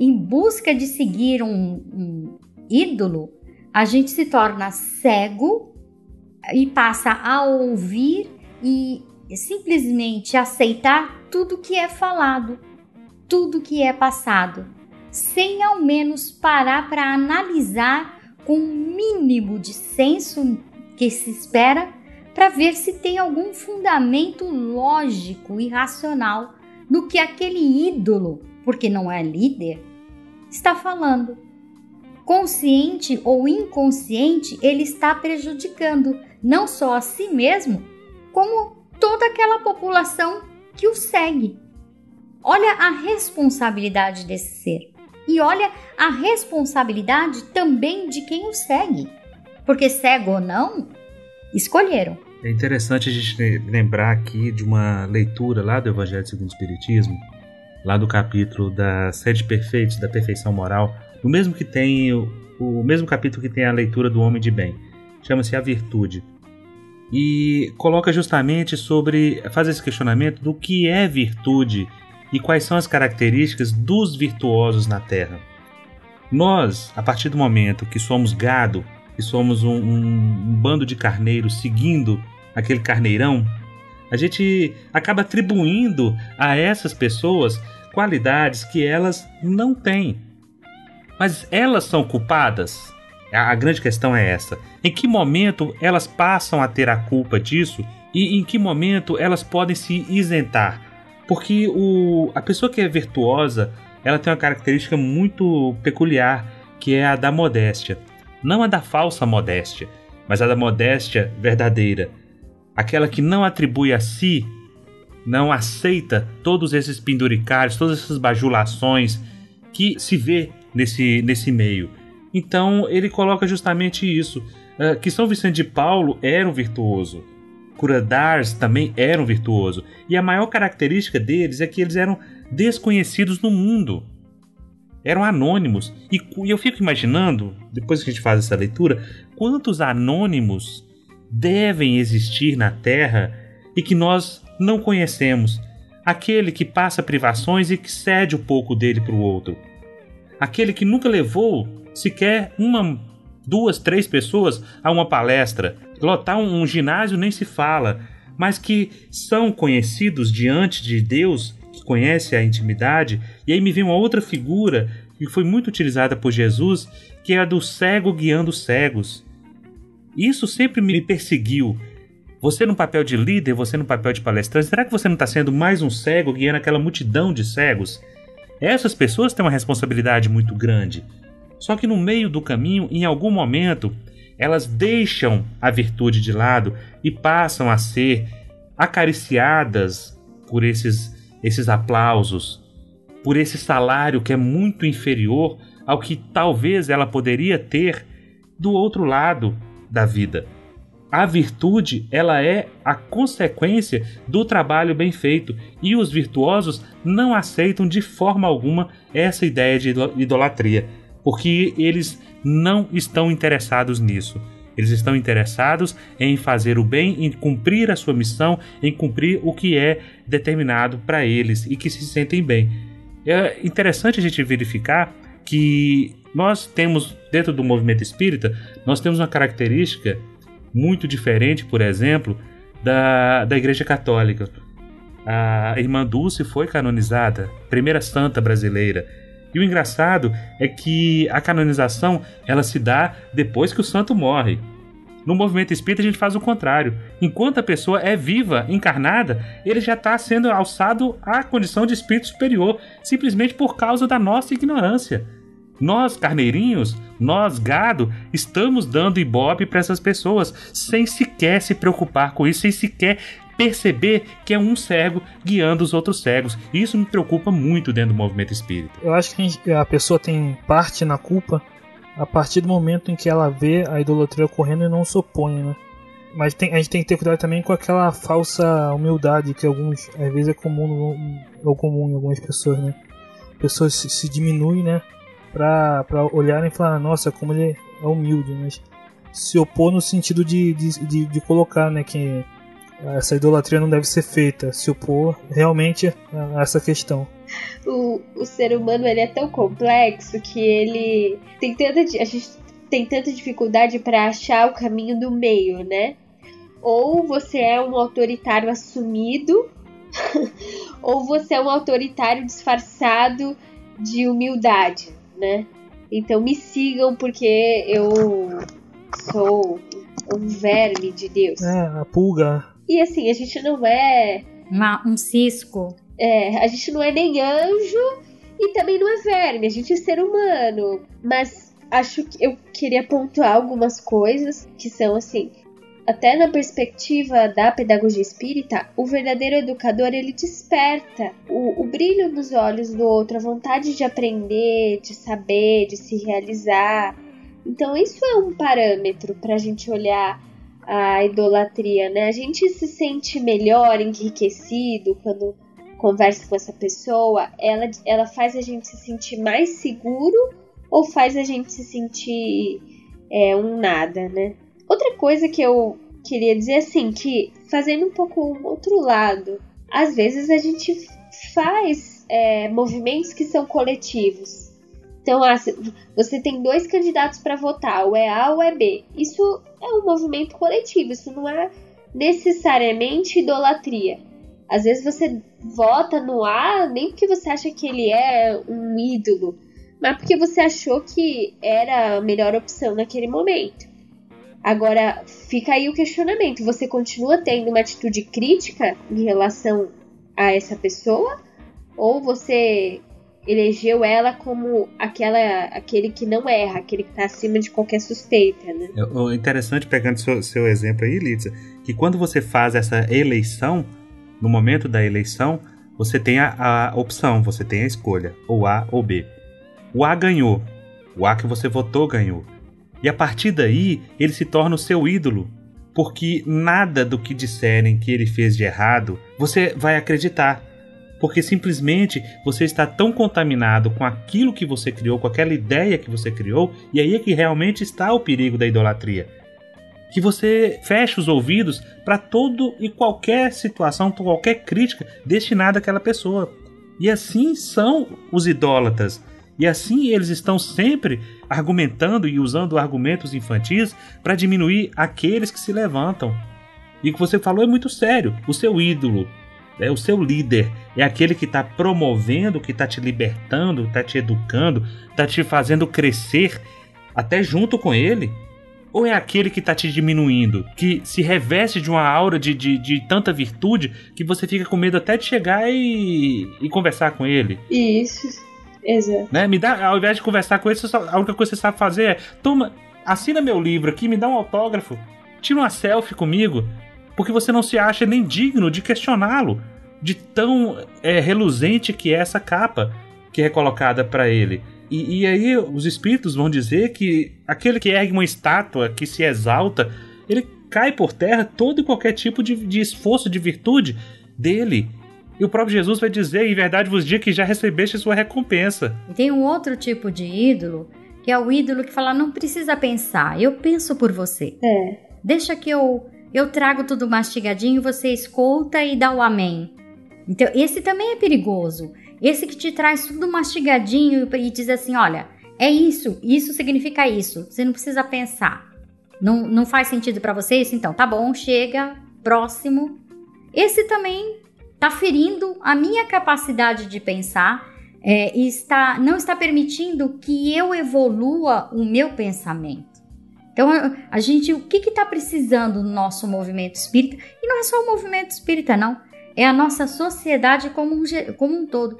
Speaker 1: em busca de seguir um, um ídolo, a gente se torna cego e passa a ouvir e simplesmente aceitar tudo que é falado, tudo que é passado, sem ao menos parar para analisar com o mínimo de senso que se espera para ver se tem algum fundamento lógico e racional no que aquele ídolo, porque não é líder, está falando. Consciente ou inconsciente, ele está prejudicando não só a si mesmo, como toda aquela população que o segue. Olha a responsabilidade desse ser. E olha a responsabilidade também de quem o segue. Porque cego ou não, escolheram.
Speaker 2: É interessante a gente lembrar aqui de uma leitura lá do Evangelho segundo o Espiritismo, lá do capítulo da Sede Perfeitos, da Perfeição Moral, o mesmo que tem o, o mesmo capítulo que tem a leitura do Homem de Bem. Chama-se A Virtude. E coloca justamente sobre. faz esse questionamento do que é virtude e quais são as características dos virtuosos na Terra. Nós, a partir do momento que somos gado, que somos um, um, um bando de carneiros seguindo aquele carneirão, a gente acaba atribuindo a essas pessoas qualidades que elas não têm. Mas elas são culpadas? A grande questão é essa. Em que momento elas passam a ter a culpa disso e em que momento elas podem se isentar? Porque o, a pessoa que é virtuosa, ela tem uma característica muito peculiar, que é a da modéstia. Não a da falsa modéstia, mas a da modéstia verdadeira. Aquela que não atribui a si, não aceita todos esses penduricários, todas essas bajulações que se vê nesse, nesse meio. Então ele coloca justamente isso, uh, que São Vicente de Paulo era um virtuoso. Curadars também era um virtuoso. E a maior característica deles é que eles eram desconhecidos no mundo. Eram anônimos. E eu fico imaginando, depois que a gente faz essa leitura, quantos anônimos devem existir na Terra e que nós não conhecemos. Aquele que passa privações e que cede o pouco dele para o outro. Aquele que nunca levou sequer uma, duas, três pessoas a uma palestra lotar um, um ginásio nem se fala, mas que são conhecidos diante de Deus, que conhece a intimidade, e aí me vem uma outra figura que foi muito utilizada por Jesus, que é a do cego guiando cegos. Isso sempre me perseguiu. Você no papel de líder, você no papel de palestrante, será que você não está sendo mais um cego guiando aquela multidão de cegos? Essas pessoas têm uma responsabilidade muito grande. Só que no meio do caminho, em algum momento, elas deixam a virtude de lado e passam a ser acariciadas por esses, esses aplausos, por esse salário que é muito inferior ao que talvez ela poderia ter do outro lado da vida. A virtude, ela é a consequência do trabalho bem feito, e os virtuosos não aceitam de forma alguma essa ideia de idolatria, porque eles não estão interessados nisso. Eles estão interessados em fazer o bem, em cumprir a sua missão, em cumprir o que é determinado para eles e que se sentem bem. É interessante a gente verificar que nós temos, dentro do movimento espírita, nós temos uma característica muito diferente, por exemplo, da, da Igreja Católica. A irmã Dulce foi canonizada, primeira santa brasileira. E o engraçado é que a canonização ela se dá depois que o santo morre. No movimento espírita a gente faz o contrário. Enquanto a pessoa é viva, encarnada, ele já está sendo alçado à condição de espírito superior, simplesmente por causa da nossa ignorância. Nós, carneirinhos, nós, gado, estamos dando ibope para essas pessoas, sem sequer se preocupar com isso, sem sequer perceber que é um cego guiando os outros cegos. E isso me preocupa muito dentro do movimento espírita.
Speaker 4: Eu acho que a pessoa tem parte na culpa a partir do momento em que ela vê a idolatria ocorrendo e não se opõe, né? Mas tem, a gente tem que ter cuidado também com aquela falsa humildade que alguns, às vezes é comum, é comum em algumas pessoas, né? Pessoas se, se diminuem, né? Pra, pra olharem e falar, nossa, como ele é humilde, mas se opor no sentido de, de, de, de colocar, né? Que essa idolatria não deve ser feita, se opor realmente a essa questão.
Speaker 3: O, o ser humano ele é tão complexo que ele tem tanta a gente tem tanta dificuldade para achar o caminho do meio, né? Ou você é um autoritário assumido, ou você é um autoritário disfarçado de humildade, né? Então me sigam porque eu sou um verme de Deus.
Speaker 4: É, a pulga
Speaker 3: e assim, a gente não é.
Speaker 1: Uma, um cisco.
Speaker 3: É, a gente não é nem anjo e também não é verme, a gente é ser humano. Mas acho que eu queria pontuar algumas coisas que são assim. Até na perspectiva da pedagogia espírita, o verdadeiro educador ele desperta o, o brilho nos olhos do outro, a vontade de aprender, de saber, de se realizar. Então, isso é um parâmetro para a gente olhar a idolatria, né? A gente se sente melhor, enriquecido quando conversa com essa pessoa. Ela, ela faz a gente se sentir mais seguro ou faz a gente se sentir é, um nada, né? Outra coisa que eu queria dizer assim, que fazendo um pouco o outro lado, às vezes a gente faz é, movimentos que são coletivos. Então, ah, você tem dois candidatos para votar, ou é A ou é B. Isso é um movimento coletivo, isso não é necessariamente idolatria. Às vezes você vota no A nem porque você acha que ele é um ídolo, mas porque você achou que era a melhor opção naquele momento. Agora, fica aí o questionamento: você continua tendo uma atitude crítica em relação a essa pessoa? Ou você elegeu ela como aquela, aquele que não erra, aquele que está acima de qualquer suspeita, né?
Speaker 2: É interessante, pegando seu, seu exemplo aí, Litsa, que quando você faz essa eleição, no momento da eleição, você tem a, a opção, você tem a escolha, ou A ou B. O A ganhou, o A que você votou ganhou. E a partir daí, ele se torna o seu ídolo, porque nada do que disserem que ele fez de errado você vai acreditar porque simplesmente você está tão contaminado com aquilo que você criou, com aquela ideia que você criou, e aí é que realmente está o perigo da idolatria. Que você fecha os ouvidos para todo e qualquer situação, qualquer crítica destinada àquela pessoa. E assim são os idólatras. E assim eles estão sempre argumentando e usando argumentos infantis para diminuir aqueles que se levantam. E o que você falou é muito sério. O seu ídolo, é o seu líder, é aquele que está promovendo, que está te libertando, está te educando, está te fazendo crescer até junto com ele? Ou é aquele que está te diminuindo, que se reveste de uma aura de, de, de, tanta virtude que você fica com medo até de chegar e, e conversar com ele?
Speaker 3: Isso, exato.
Speaker 2: Né? Me dá, ao invés de conversar com ele, a única coisa que você sabe fazer é: toma, assina meu livro aqui, me dá um autógrafo, tira uma selfie comigo, porque você não se acha nem digno de questioná-lo, de tão é, reluzente que é essa capa que é colocada para ele. E, e, aí os espíritos vão dizer que aquele que ergue uma estátua, que se exalta, ele cai por terra todo e qualquer tipo de, de esforço de virtude dele. E o próprio Jesus vai dizer: em verdade vos digo que já recebeste sua recompensa.
Speaker 1: E tem um outro tipo de ídolo, que é o ídolo que fala: não precisa pensar, eu penso por você.
Speaker 3: É.
Speaker 1: Deixa que eu eu trago tudo mastigadinho, você escuta e dá o amém. Então, esse também é perigoso. Esse que te traz tudo mastigadinho e diz assim: olha, é isso, isso significa isso. Você não precisa pensar. Não, não faz sentido para você isso? Então, tá bom, chega, próximo. Esse também está ferindo a minha capacidade de pensar é, e está, não está permitindo que eu evolua o meu pensamento. Então, a gente, o que está precisando no nosso movimento espírita? E não é só o movimento espírita, não. É a nossa sociedade como um, como um todo.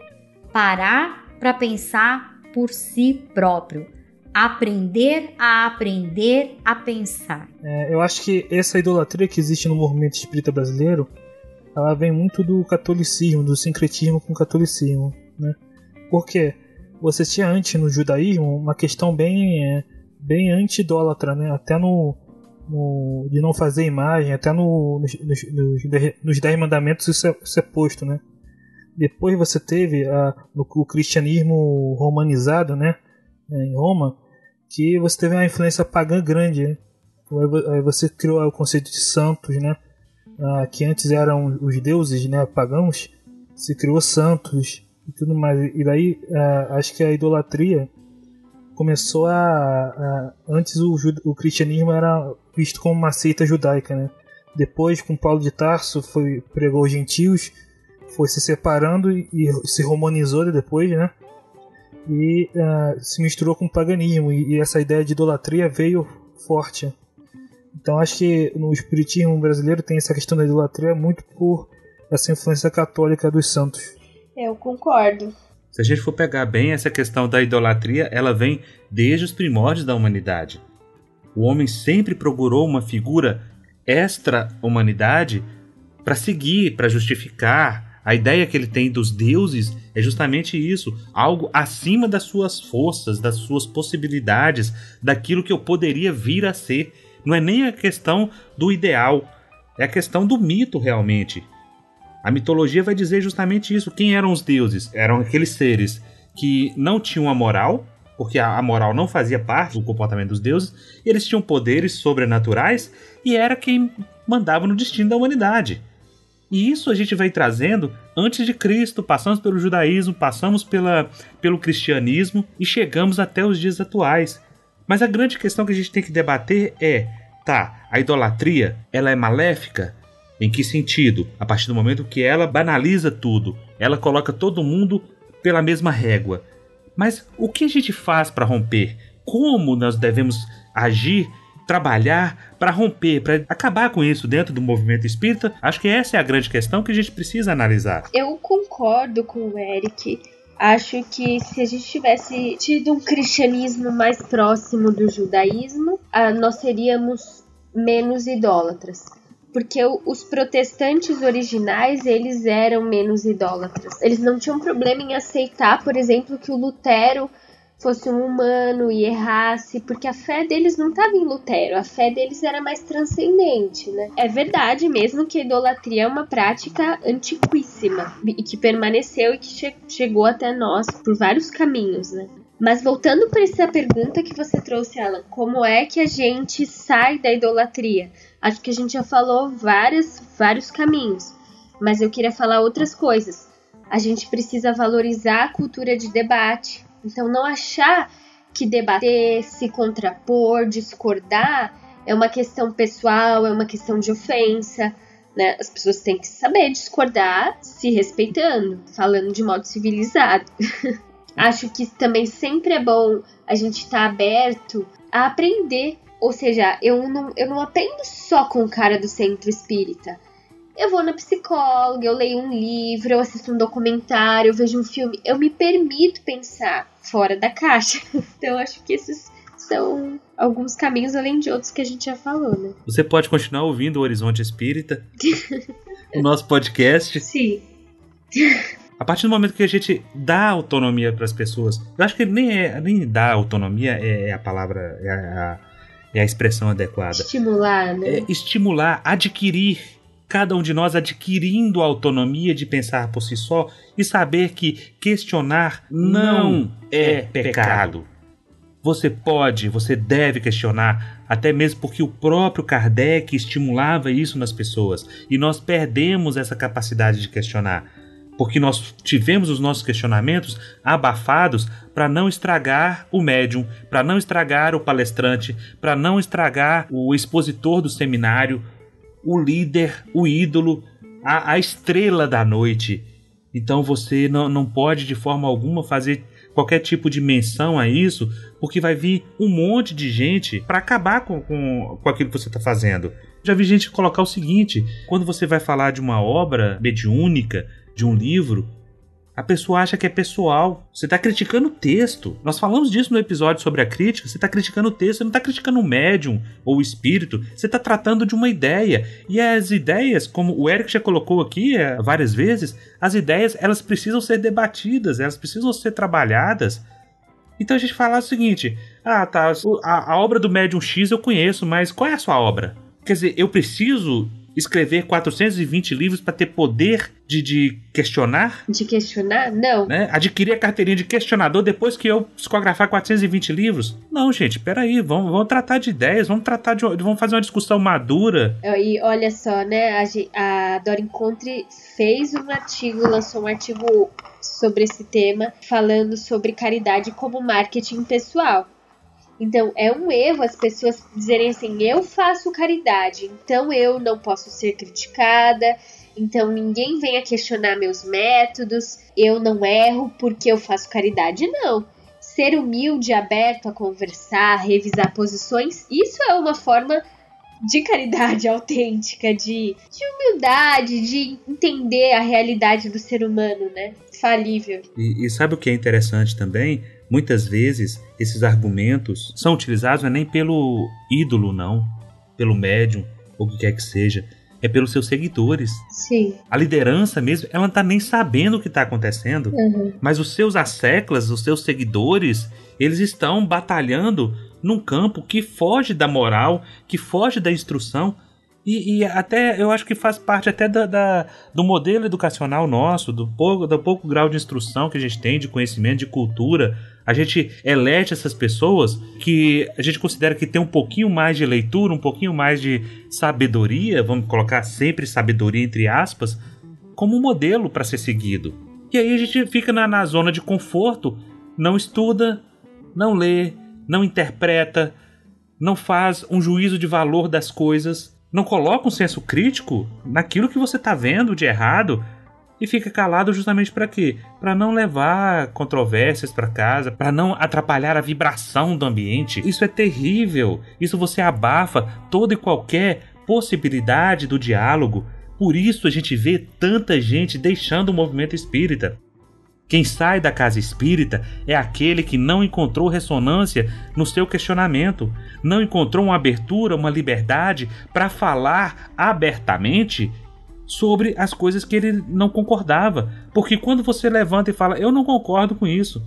Speaker 1: Parar para pensar por si próprio. Aprender a aprender a pensar.
Speaker 4: É, eu acho que essa idolatria que existe no movimento espírita brasileiro, ela vem muito do catolicismo, do sincretismo com o catolicismo, né? Porque você tinha antes no judaísmo uma questão bem é, bem anti-idólatra, né? Até no, no, de não fazer imagem, até no, nos, nos, nos Dez Mandamentos isso é, isso é posto, né? Depois você teve a, no, o cristianismo romanizado, né? Em Roma, que você teve uma influência pagã grande, né? Aí você criou o conceito de santos, né? Ah, que antes eram os deuses, né? Pagãos, se criou santos e tudo mais. E daí ah, acho que a idolatria começou a, a antes o, o, cristianismo era visto como uma seita judaica, né? Depois, com Paulo de Tarso, foi pregou os gentios, foi se separando e, e se romanizou depois, né? E uh, se misturou com o paganismo e, e, essa ideia de idolatria veio forte. Então acho que no espiritismo brasileiro tem essa questão da idolatria muito por essa influência católica dos santos.
Speaker 3: Eu concordo.
Speaker 2: Se a gente for pegar bem essa questão da idolatria, ela vem desde os primórdios da humanidade. O homem sempre procurou uma figura extra-humanidade para seguir, para justificar. A ideia que ele tem dos deuses é justamente isso: algo acima das suas forças, das suas possibilidades, daquilo que eu poderia vir a ser. Não é nem a questão do ideal, é a questão do mito realmente. A mitologia vai dizer justamente isso. Quem eram os deuses? Eram aqueles seres que não tinham a moral, porque a moral não fazia parte do comportamento dos deuses, eles tinham poderes sobrenaturais e era quem mandava no destino da humanidade. E isso a gente vai trazendo antes de Cristo, passamos pelo judaísmo, passamos pela, pelo cristianismo e chegamos até os dias atuais. Mas a grande questão que a gente tem que debater é: tá, a idolatria, ela é maléfica? Em que sentido? A partir do momento que ela banaliza tudo, ela coloca todo mundo pela mesma régua. Mas o que a gente faz para romper? Como nós devemos agir, trabalhar para romper, para acabar com isso dentro do movimento espírita? Acho que essa é a grande questão que a gente precisa analisar.
Speaker 3: Eu concordo com o Eric. Acho que se a gente tivesse tido um cristianismo mais próximo do judaísmo, ah, nós seríamos menos idólatras porque os protestantes originais eles eram menos idólatras. Eles não tinham problema em aceitar, por exemplo, que o Lutero fosse um humano e errasse, porque a fé deles não estava em Lutero, a fé deles era mais transcendente, né? É verdade mesmo que a idolatria é uma prática antiquíssima e que permaneceu e que che chegou até nós por vários caminhos, né? Mas voltando para essa pergunta que você trouxe, Alan, como é que a gente sai da idolatria? Acho que a gente já falou vários, vários caminhos, mas eu queria falar outras coisas. A gente precisa valorizar a cultura de debate. Então, não achar que debater, se contrapor, discordar é uma questão pessoal, é uma questão de ofensa. Né? As pessoas têm que saber discordar se respeitando, falando de modo civilizado. Acho que também sempre é bom a gente estar tá aberto a aprender. Ou seja, eu não, eu não aprendo só com o cara do centro espírita. Eu vou na psicóloga, eu leio um livro, eu assisto um documentário, eu vejo um filme. Eu me permito pensar fora da caixa. Então, acho que esses são alguns caminhos além de outros que a gente já falou, né?
Speaker 2: Você pode continuar ouvindo o Horizonte Espírita, o nosso podcast.
Speaker 3: Sim.
Speaker 2: A partir do momento que a gente dá autonomia para as pessoas, eu acho que nem, é, nem dar autonomia é, é a palavra, é a, é a expressão adequada.
Speaker 3: Estimular, né?
Speaker 2: É estimular, adquirir cada um de nós adquirindo a autonomia de pensar por si só e saber que questionar não é pecado. Você pode, você deve questionar, até mesmo porque o próprio Kardec estimulava isso nas pessoas e nós perdemos essa capacidade de questionar porque nós tivemos os nossos questionamentos abafados para não estragar o médium, para não estragar o palestrante, para não estragar o expositor do seminário, o líder, o ídolo, a, a estrela da noite. Então você não, não pode de forma alguma fazer qualquer tipo de menção a isso, porque vai vir um monte de gente para acabar com, com, com aquilo que você está fazendo. Já vi gente colocar o seguinte: quando você vai falar de uma obra mediúnica, de um livro, a pessoa acha que é pessoal. Você está criticando o texto. Nós falamos disso no episódio sobre a crítica. Você está criticando o texto, você não está criticando o médium ou o espírito. Você está tratando de uma ideia. E as ideias, como o Eric já colocou aqui é, várias vezes, as ideias elas precisam ser debatidas, elas precisam ser trabalhadas. Então a gente fala o seguinte: ah, tá, a, a obra do médium X eu conheço, mas qual é a sua obra? Quer dizer, eu preciso escrever 420 livros para ter poder de, de, questionar?
Speaker 3: De questionar? Não.
Speaker 2: Né? Adquirir a carteirinha de questionador depois que eu psicografar 420 livros? Não, gente, peraí, vamos, vamos tratar de ideias, vamos tratar de. Vamos fazer uma discussão madura.
Speaker 3: E olha só, né? A, a Dora Encontre fez um artigo, lançou um artigo sobre esse tema, falando sobre caridade como marketing pessoal. Então é um erro as pessoas dizerem assim: eu faço caridade, então eu não posso ser criticada, então ninguém venha questionar meus métodos, eu não erro porque eu faço caridade. Não. Ser humilde, aberto a conversar, revisar posições, isso é uma forma de caridade autêntica, de, de humildade, de entender a realidade do ser humano, né? Falível.
Speaker 2: E, e sabe o que é interessante também? Muitas vezes esses argumentos são utilizados não é nem pelo ídolo, não, pelo médium ou o que quer que seja, é pelos seus seguidores.
Speaker 3: Sim.
Speaker 2: A liderança mesmo, ela não tá nem sabendo o que está acontecendo,
Speaker 3: Uhum.
Speaker 2: mas os seus asseclas, os seus seguidores, eles estão batalhando num campo que foge da moral, que foge da instrução. E, e até eu acho que faz parte até da, da- do modelo educacional nosso, do pouco, do pouco grau de instrução que a gente tem, de conhecimento, de cultura. A gente elege essas pessoas que a gente considera que tem um pouquinho mais de leitura, um pouquinho mais de sabedoria, vamos colocar sempre sabedoria entre aspas, como um modelo para ser seguido. E aí a gente fica na, na zona de conforto, não estuda, não lê, não interpreta, não faz um juízo de valor das coisas, não coloca um senso crítico naquilo que você está vendo de errado e fica calado justamente para quê? Para não levar controvérsias para casa, para não atrapalhar a vibração do ambiente. Isso é terrível. Isso você abafa toda e qualquer possibilidade do diálogo. Por isso a gente vê tanta gente deixando o movimento espírita. Quem sai da casa espírita é aquele que não encontrou ressonância no seu questionamento, não encontrou uma abertura, uma liberdade para falar abertamente sobre as coisas que ele não concordava. Porque quando você levanta e fala, eu não concordo com isso,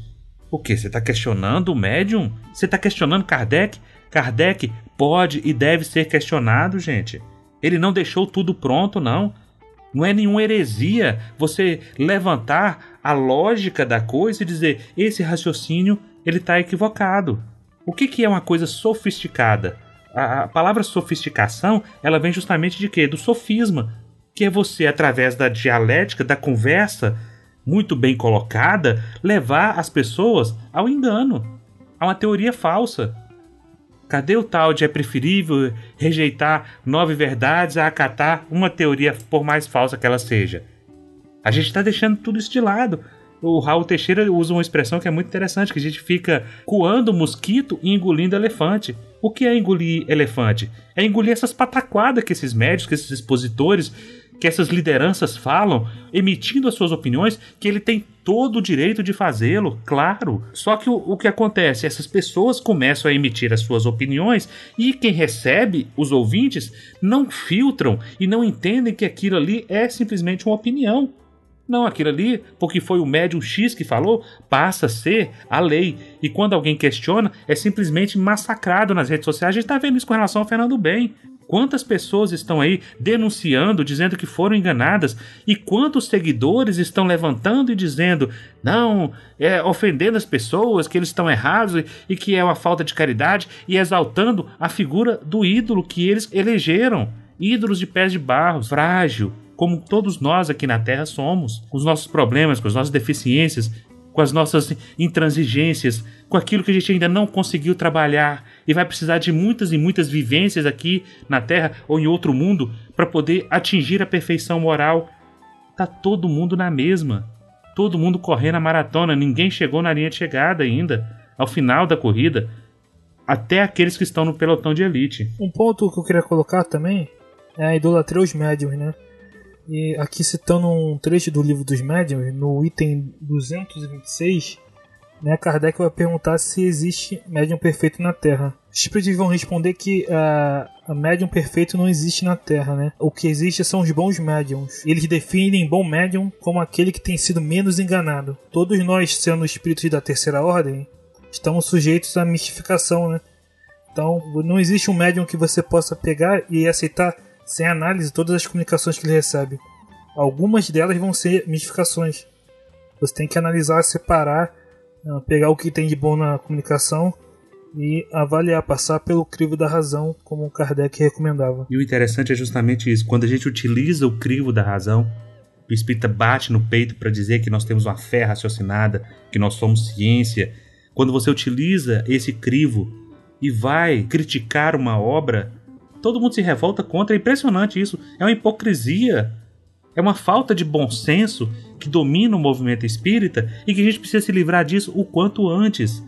Speaker 2: o que? Você está questionando o médium? Você está questionando Kardec? Kardec pode e deve ser questionado, gente. Ele não deixou tudo pronto, não. Não é nenhuma heresia você levantar a lógica da coisa e dizer esse raciocínio ele está equivocado. O que, que é uma coisa sofisticada? A, a palavra sofisticação ela vem justamente de quê? Do sofisma, que é você através da dialética, da conversa muito bem colocada, levar as pessoas ao engano, a uma teoria falsa. Cadê o tal de é preferível rejeitar nove verdades a acatar uma teoria, por mais falsa que ela seja? A gente está deixando tudo isso de lado. O Raul Teixeira usa uma expressão que é muito interessante, que a gente fica coando mosquito e engolindo elefante. O que é engolir elefante? É engolir essas pataquadas que esses médicos, que esses expositores, que essas lideranças falam, emitindo as suas opiniões, que ele tem todo o direito de fazê-lo, claro. Só que o, o que acontece? Essas pessoas começam a emitir as suas opiniões e quem recebe, os ouvintes, não filtram e não entendem que aquilo ali é simplesmente uma opinião. Não, aquilo ali, porque foi o médium X que falou, passa a ser a lei. E quando alguém questiona, é simplesmente massacrado nas redes sociais. A gente está vendo isso com relação ao Fernando Bem. Quantas pessoas estão aí denunciando, dizendo que foram enganadas, e quantos seguidores estão levantando e dizendo, não, é ofendendo as pessoas, que eles estão errados e, e que é uma falta de caridade, e exaltando a figura do ídolo que eles elegeram. Ídolos de pés de barro, frágil, como todos nós aqui na Terra somos, com os nossos problemas, com as nossas deficiências, com as nossas intransigências, com aquilo que a gente ainda não conseguiu trabalhar e vai precisar de muitas e muitas vivências aqui na Terra ou em outro mundo para poder atingir a perfeição moral. Tá todo mundo na mesma. Todo mundo correndo a maratona, ninguém chegou na linha de chegada ainda, ao final da corrida, até aqueles que estão no pelotão de elite.
Speaker 4: Um ponto que eu queria colocar também é a idolatria aos médiums, né? E aqui citando um trecho do livro dos médiums, no item 226, né, Kardec vai perguntar se existe médium perfeito na Terra. Os espíritos vão responder que a, a médium perfeito não existe na Terra, né? O que existe são os bons médiums. Eles definem bom médium como aquele que tem sido menos enganado. Todos nós, sendo espíritos da terceira ordem, estamos sujeitos à mistificação, né? Então, não existe um médium que você possa pegar e aceitar sem análise todas as comunicações que ele recebe. Algumas delas vão ser mistificações. Você tem que analisar, separar, ah, pegar o que tem de bom na comunicação e avaliar, passar pelo crivo da razão, como Kardec recomendava.
Speaker 2: E o interessante é justamente isso. Quando a gente utiliza o crivo da razão, o espírita bate no peito para dizer que nós temos uma fé raciocinada, que nós somos ciência. Quando você utiliza esse crivo e vai criticar uma obra, todo mundo se revolta contra. É impressionante isso. É uma hipocrisia. É uma falta de bom senso que domina o movimento espírita e que a gente precisa se livrar disso o quanto antes.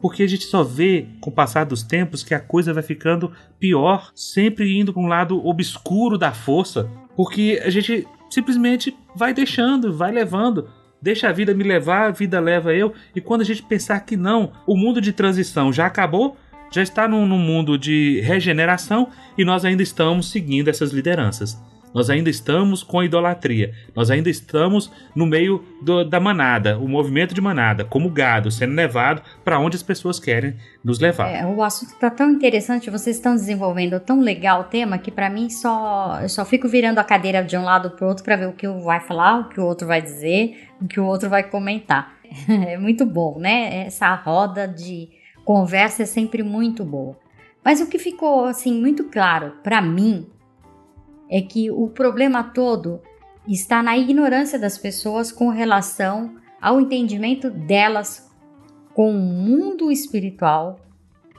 Speaker 2: Porque a gente só vê, com o passar dos tempos, que a coisa vai ficando pior, sempre indo para um lado obscuro da força. Porque a gente simplesmente vai deixando, vai levando. Deixa a vida me levar, a vida leva eu. E quando a gente pensar que não, o mundo de transição já acabou, já está num, num mundo de regeneração e nós ainda estamos seguindo essas lideranças. Nós ainda estamos com a idolatria. Nós ainda estamos no meio do, da manada, o movimento de manada, como gado, sendo levado para onde as pessoas querem nos levar.
Speaker 1: É, o assunto está tão interessante, vocês estão desenvolvendo tão legal o tema que para mim só eu só fico virando a cadeira de um lado para outro para ver o que um vai falar, o que o outro vai dizer, o que o outro vai comentar. É muito bom, né? Essa roda de conversa é sempre muito boa. Mas o que ficou assim muito claro para mim é que o problema todo está na ignorância das pessoas com relação ao entendimento delas com o mundo espiritual,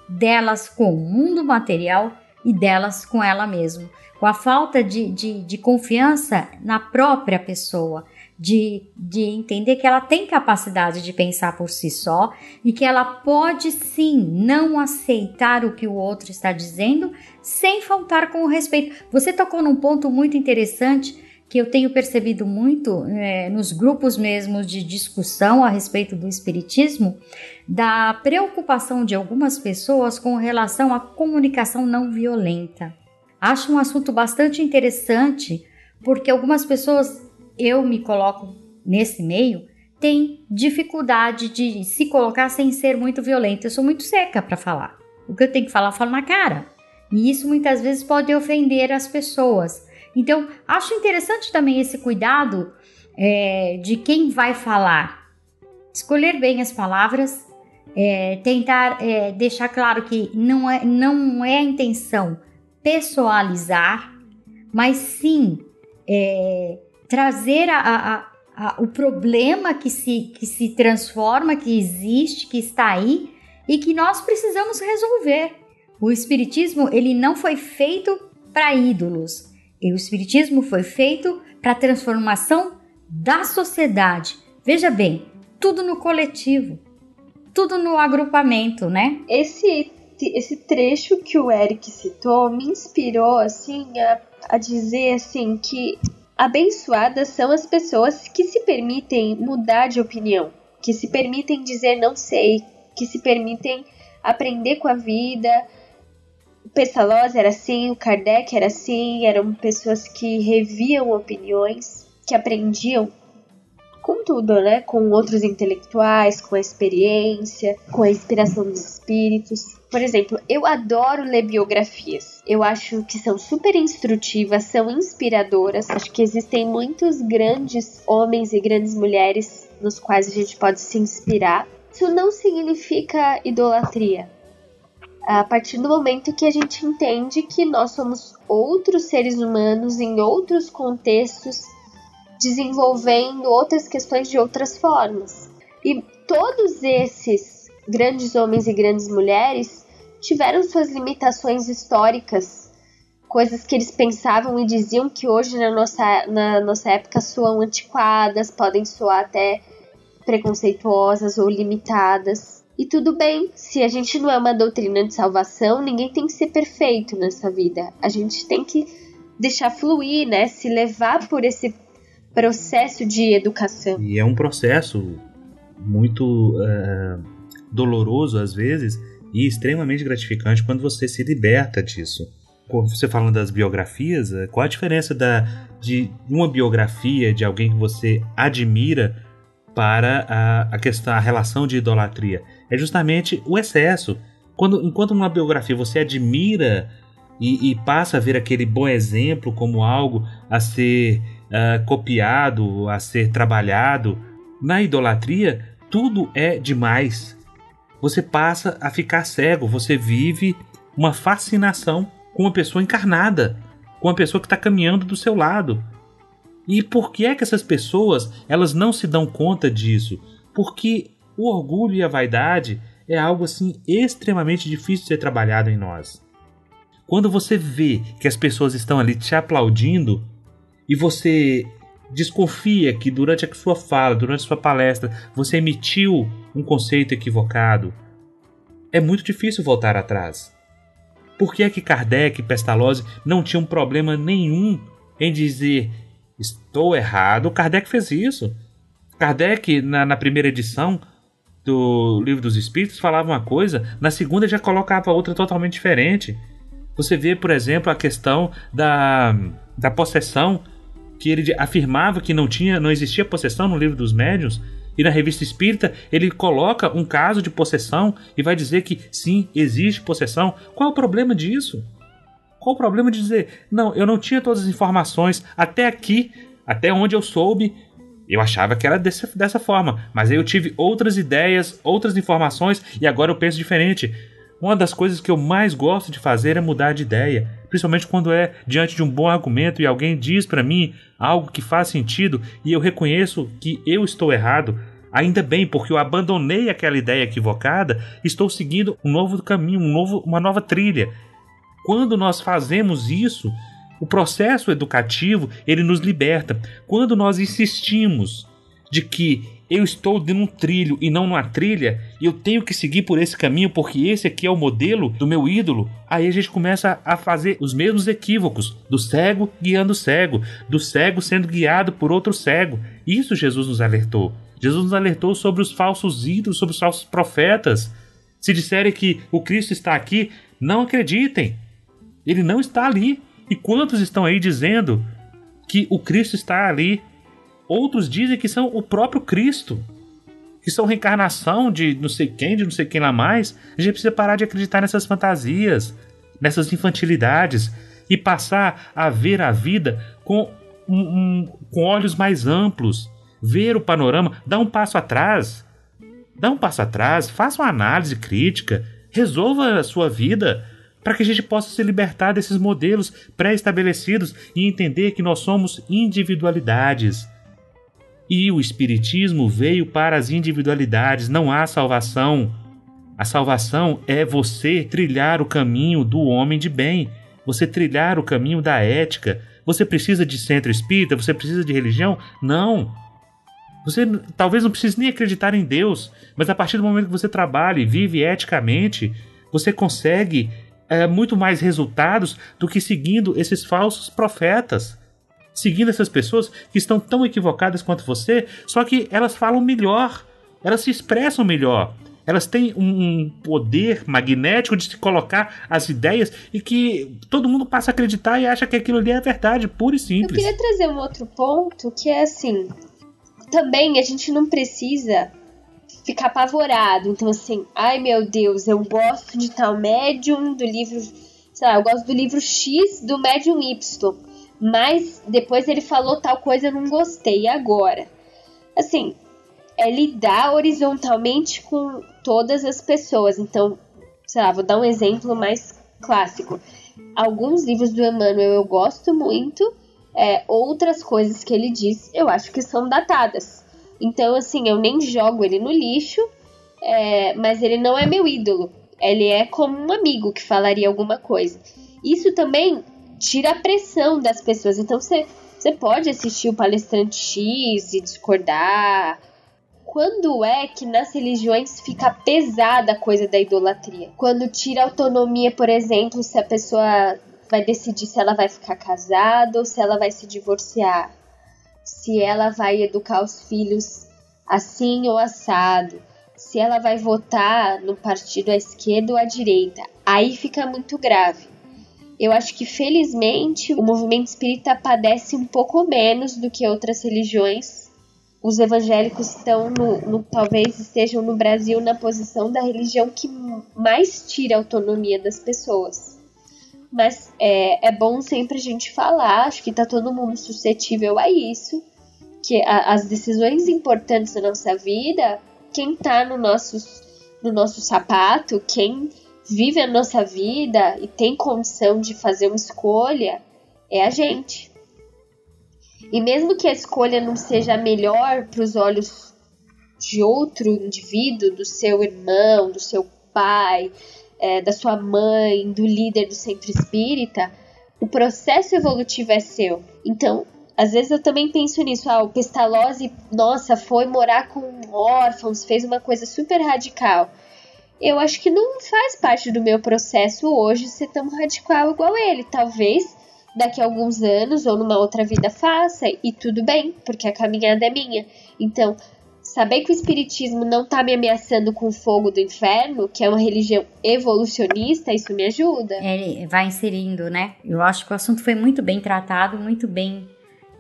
Speaker 1: delas com o mundo material e delas com ela mesma, com a falta de, de, de confiança na própria pessoa, de, de entender que ela tem capacidade de pensar por si só e que ela pode sim não aceitar o que o outro está dizendo sem faltar com o respeito. Você tocou num ponto muito interessante que eu tenho percebido muito é, nos grupos mesmo de discussão a respeito do espiritismo, da preocupação de algumas pessoas com relação à comunicação não violenta. Acho um assunto bastante interessante porque algumas pessoas eu me coloco nesse meio, tem dificuldade de se colocar sem ser muito violenta. Eu sou muito seca para falar. O que eu tenho que falar, eu falo na cara. E isso muitas vezes pode ofender as pessoas. Então, acho interessante também esse cuidado é, de quem vai falar. Escolher bem as palavras, é, tentar é, deixar claro que não é, não é a intenção pessoalizar, mas sim é, trazer a, a, a, o problema que se, que se transforma, que existe, que está aí e que nós precisamos resolver. O Espiritismo ele não foi feito para ídolos. E o Espiritismo foi feito para a transformação da sociedade. Veja bem, tudo no coletivo, tudo no agrupamento, né?
Speaker 3: Esse esse trecho que o Eric citou me inspirou assim a, a dizer assim que Abençoadas são as pessoas que se permitem mudar de opinião, que se permitem dizer não sei, que se permitem aprender com a vida. O Pestalozzi era assim, o Kardec era assim, eram pessoas que reviam opiniões, que aprendiam com tudo, né? Com outros intelectuais, com a experiência, com a inspiração dos espíritos. Por exemplo, eu adoro ler biografias. Eu acho que são super instrutivas, são inspiradoras. Acho que existem muitos grandes homens e grandes mulheres nos quais a gente pode se inspirar. Isso não significa idolatria. A partir do momento que a gente entende que nós somos outros seres humanos em outros contextos, desenvolvendo outras questões de outras formas. E todos esses grandes homens e grandes mulheres tiveram suas limitações históricas, coisas que eles pensavam e diziam que hoje na nossa, na nossa época soam antiquadas, podem soar até preconceituosas ou limitadas. E tudo bem, se a gente não é uma doutrina de salvação, ninguém tem que ser perfeito nessa vida. A gente tem que deixar fluir, né? Se levar por esse processo de educação.
Speaker 2: E é um processo muito uh, doloroso às vezes e extremamente gratificante quando você se liberta disso. Você falando das biografias, é, qual a diferença da, de uma biografia de alguém que você admira para a, a questão, a relação de idolatria? É justamente o excesso. Quando, enquanto numa biografia você admira e, e passa a ver aquele bom exemplo como algo a ser uh, copiado, a ser trabalhado, na idolatria tudo é demais você passa a ficar cego, você vive uma fascinação com uma pessoa encarnada, com uma pessoa que está caminhando do seu lado. E por que é que essas pessoas elas não se dão conta disso? Porque o orgulho e a vaidade é algo assim extremamente difícil de ser trabalhado em nós. Quando você vê que as pessoas estão ali te aplaudindo e você desconfia que durante a sua fala, durante a sua palestra, você emitiu um conceito equivocado, é muito difícil voltar atrás. Por que é que Kardec e Pestalozzi não tinham problema nenhum em dizer estou errado? Kardec fez isso. Kardec, na, na primeira edição, do livro dos Espíritos falava uma coisa, na segunda já colocava outra totalmente diferente. Você vê, por exemplo, a questão da, da possessão, que ele afirmava que não tinha, não existia possessão no livro dos médiuns, e na revista espírita ele coloca um caso de possessão e vai dizer que sim, existe possessão. Qual é o problema disso? Qual o problema de dizer, não, eu não tinha todas as informações até aqui, até onde eu soube, eu achava que era desse, dessa forma, mas aí eu tive outras ideias, outras informações e agora eu penso diferente. Uma das coisas que eu mais gosto de fazer é mudar de ideia, principalmente quando é diante de um bom argumento e alguém diz para mim algo que faz sentido e eu reconheço que eu estou errado. Ainda bem, porque eu abandonei aquela ideia equivocada, estou seguindo um novo caminho, um novo, uma nova trilha. Quando nós fazemos isso, o processo educativo, ele nos liberta. Quando nós insistimos de que eu estou num trilho e não numa trilha, e eu tenho que seguir por esse caminho porque esse aqui é o modelo do meu ídolo, aí a gente começa a fazer os mesmos equívocos, do cego guiando o cego, do cego sendo guiado por outro cego. Isso Jesus nos alertou. Jesus nos alertou sobre os falsos ídolos, sobre os falsos profetas. Se disserem que o Cristo está aqui, não acreditem. Ele não está ali. E quantos estão aí dizendo que o Cristo está ali? Outros dizem que são o próprio Cristo, que são reencarnação de não sei quem, de não sei quem lá mais. A gente precisa parar de acreditar nessas fantasias, nessas infantilidades e passar a ver a vida com, um, um, com olhos mais amplos, ver o panorama, dar um passo atrás. Dá um passo atrás, faça uma análise crítica, resolva a sua vida para que a gente possa se libertar desses modelos pré-estabelecidos e entender que nós somos individualidades. E o Espiritismo veio para as individualidades, não há salvação. A salvação é você trilhar o caminho do homem de bem, você trilhar o caminho da ética. Você precisa de centro espírita? Você precisa de religião? Não. Você talvez não precise nem acreditar em Deus, mas a partir do momento que você trabalha e vive eticamente, você consegue é, muito mais resultados do que seguindo esses falsos profetas. Seguindo essas pessoas que estão tão equivocadas quanto você, só que elas falam melhor, elas se expressam melhor, elas têm um poder magnético de se colocar as ideias e que todo mundo passa a acreditar e acha que aquilo ali é verdade, pura e simples.
Speaker 3: Eu queria trazer um outro ponto que é assim: também a gente não precisa ficar apavorado. Então, assim, ai meu Deus, eu gosto de tal médium do livro, sei lá, eu gosto do livro X do médium Y, mas depois ele falou tal coisa, eu não gostei. Agora? Assim, é lidar horizontalmente com todas as pessoas. Então, sei lá, vou dar um exemplo mais clássico. Alguns livros do Emmanuel eu gosto muito, é, outras coisas que ele diz eu acho que são datadas. Então, assim, eu nem jogo ele no lixo, é, mas ele não é meu ídolo. Ele é como um amigo que falaria alguma coisa. Isso também tira a pressão das pessoas. Então, você, você pode assistir o palestrante X e discordar. Quando é que nas religiões fica pesada a coisa da idolatria? Quando tira autonomia, por exemplo, se a pessoa vai decidir se ela vai ficar casada ou se ela vai se divorciar se ela vai educar os filhos assim ou assado, se ela vai votar no partido à esquerda ou à direita. Aí fica muito grave. Eu acho que felizmente o movimento espírita padece um pouco menos do que outras religiões. Os evangélicos estão no, no talvez estejam no Brasil na posição da religião que mais tira a autonomia das pessoas. Mas é, é bom sempre a gente falar, acho que tá todo mundo suscetível a isso, que a, as decisões importantes da nossa vida, quem tá no no nosso sapato, quem vive a nossa vida e tem condição de fazer uma escolha, é a gente. E mesmo que a escolha não seja melhor para os olhos de outro indivíduo, do seu irmão, do seu pai, é, da sua mãe, do líder do centro espírita, o processo evolutivo é seu. Então, às vezes eu também penso nisso. Ah, o Pestalozzi, nossa, foi morar com órfãos, fez uma coisa super radical. Eu acho que não faz parte do meu processo hoje ser tão radical igual ele. Talvez daqui a alguns anos ou numa outra vida faça, e tudo bem, porque a caminhada é minha. Então, saber que o espiritismo não tá me ameaçando com o fogo do inferno, que é uma religião evolucionista, isso me ajuda.
Speaker 1: Ele vai inserindo, né? Eu acho que o assunto foi muito bem tratado, muito bem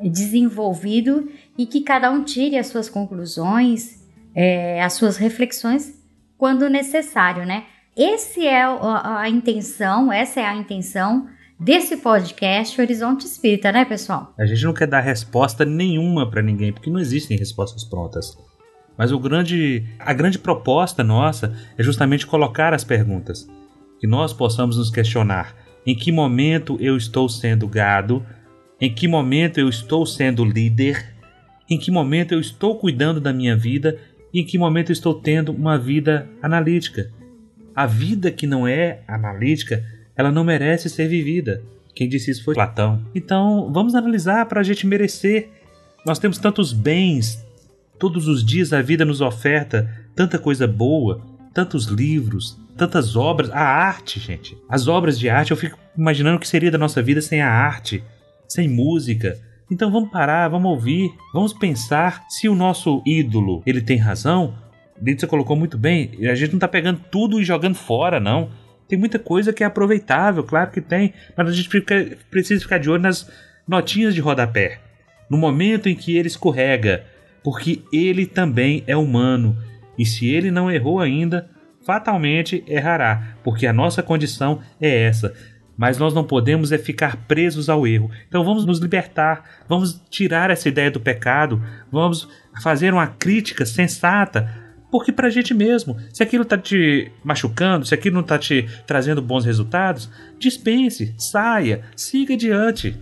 Speaker 1: desenvolvido e que cada um tire as suas conclusões, é, as suas reflexões quando necessário, né? Esse é a, intenção, essa é a intenção desse podcast Horizonte Espírita, né, pessoal?
Speaker 2: A gente não quer dar resposta nenhuma para ninguém, porque não existem respostas prontas. Mas o grande, a grande proposta nossa é justamente colocar as perguntas, que nós possamos nos questionar em que momento eu estou sendo gado, em que momento eu estou sendo líder, em que momento eu estou cuidando da minha vida e em que momento estou tendo uma vida analítica. A vida que não é analítica ela não merece ser vivida. Quem disse isso foi Platão. Então, vamos analisar para a gente merecer. Nós temos tantos bens, todos os dias a vida nos oferta tanta coisa boa, tantos livros, tantas obras, a arte, gente. As obras de arte, eu fico imaginando o que seria da nossa vida sem a arte, sem música. Então vamos parar, vamos ouvir, vamos pensar se o nosso ídolo, ele tem razão. Você colocou muito bem, a gente não está pegando tudo e jogando fora, não. Tem muita coisa que é aproveitável, claro que tem, mas a gente fica, precisa ficar de olho nas notinhas de rodapé. No momento em que ele escorrega, porque ele também é humano, e se ele não errou ainda, fatalmente errará, porque a nossa condição é essa. Mas nós não podemos é ficar presos ao erro. Então vamos nos libertar, vamos tirar essa ideia do pecado, vamos fazer uma crítica sensata porque pra gente mesmo, se aquilo tá te machucando, se aquilo não tá te trazendo bons resultados, dispense, saia, siga adiante.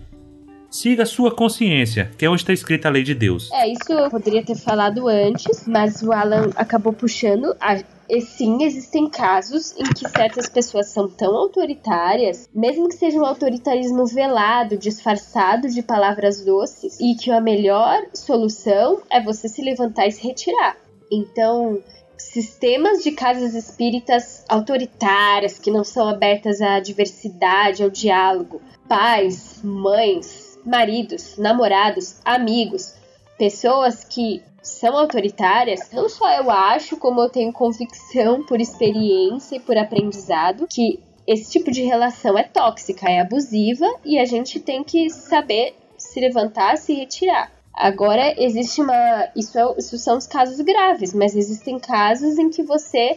Speaker 2: Siga a sua consciência, que é onde está escrita a lei de Deus.
Speaker 3: É, isso eu poderia ter falado antes, mas o Alan acabou puxando. A... E sim, existem casos em que certas pessoas são tão autoritárias, mesmo que seja um autoritarismo velado, disfarçado de palavras doces, e que a melhor solução é você se levantar e se retirar. Então, sistemas de casas espíritas autoritárias que não são abertas à diversidade, ao diálogo, pais, mães, maridos, namorados, amigos, pessoas que são autoritárias, não só eu acho, como eu tenho convicção por experiência e por aprendizado que esse tipo de relação é tóxica, é abusiva e a gente tem que saber se levantar, se retirar. Agora, existe uma. Isso, é, isso são os casos graves, mas existem casos em que você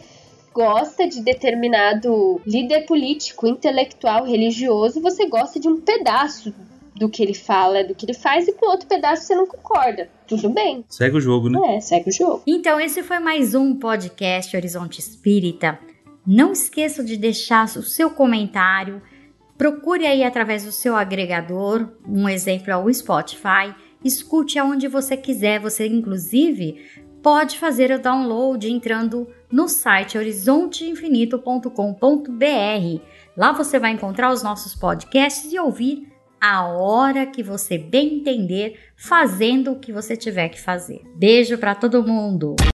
Speaker 3: gosta de determinado líder político, intelectual, religioso, você gosta de um pedaço do que ele fala, do que ele faz, e com outro pedaço você não concorda. Tudo bem.
Speaker 2: Segue o jogo, né?
Speaker 3: É, segue o jogo.
Speaker 1: Então, esse foi mais um podcast Horizonte Espírita. Não esqueça de deixar o seu comentário. Procure aí através do seu agregador, um exemplo é o Spotify escute aonde você quiser. Você, inclusive, pode fazer o download entrando no site horizonteinfinito.com.br. Lá você vai encontrar os nossos podcasts e ouvir a hora que você bem entender, fazendo o que você tiver que fazer. Beijo para todo mundo!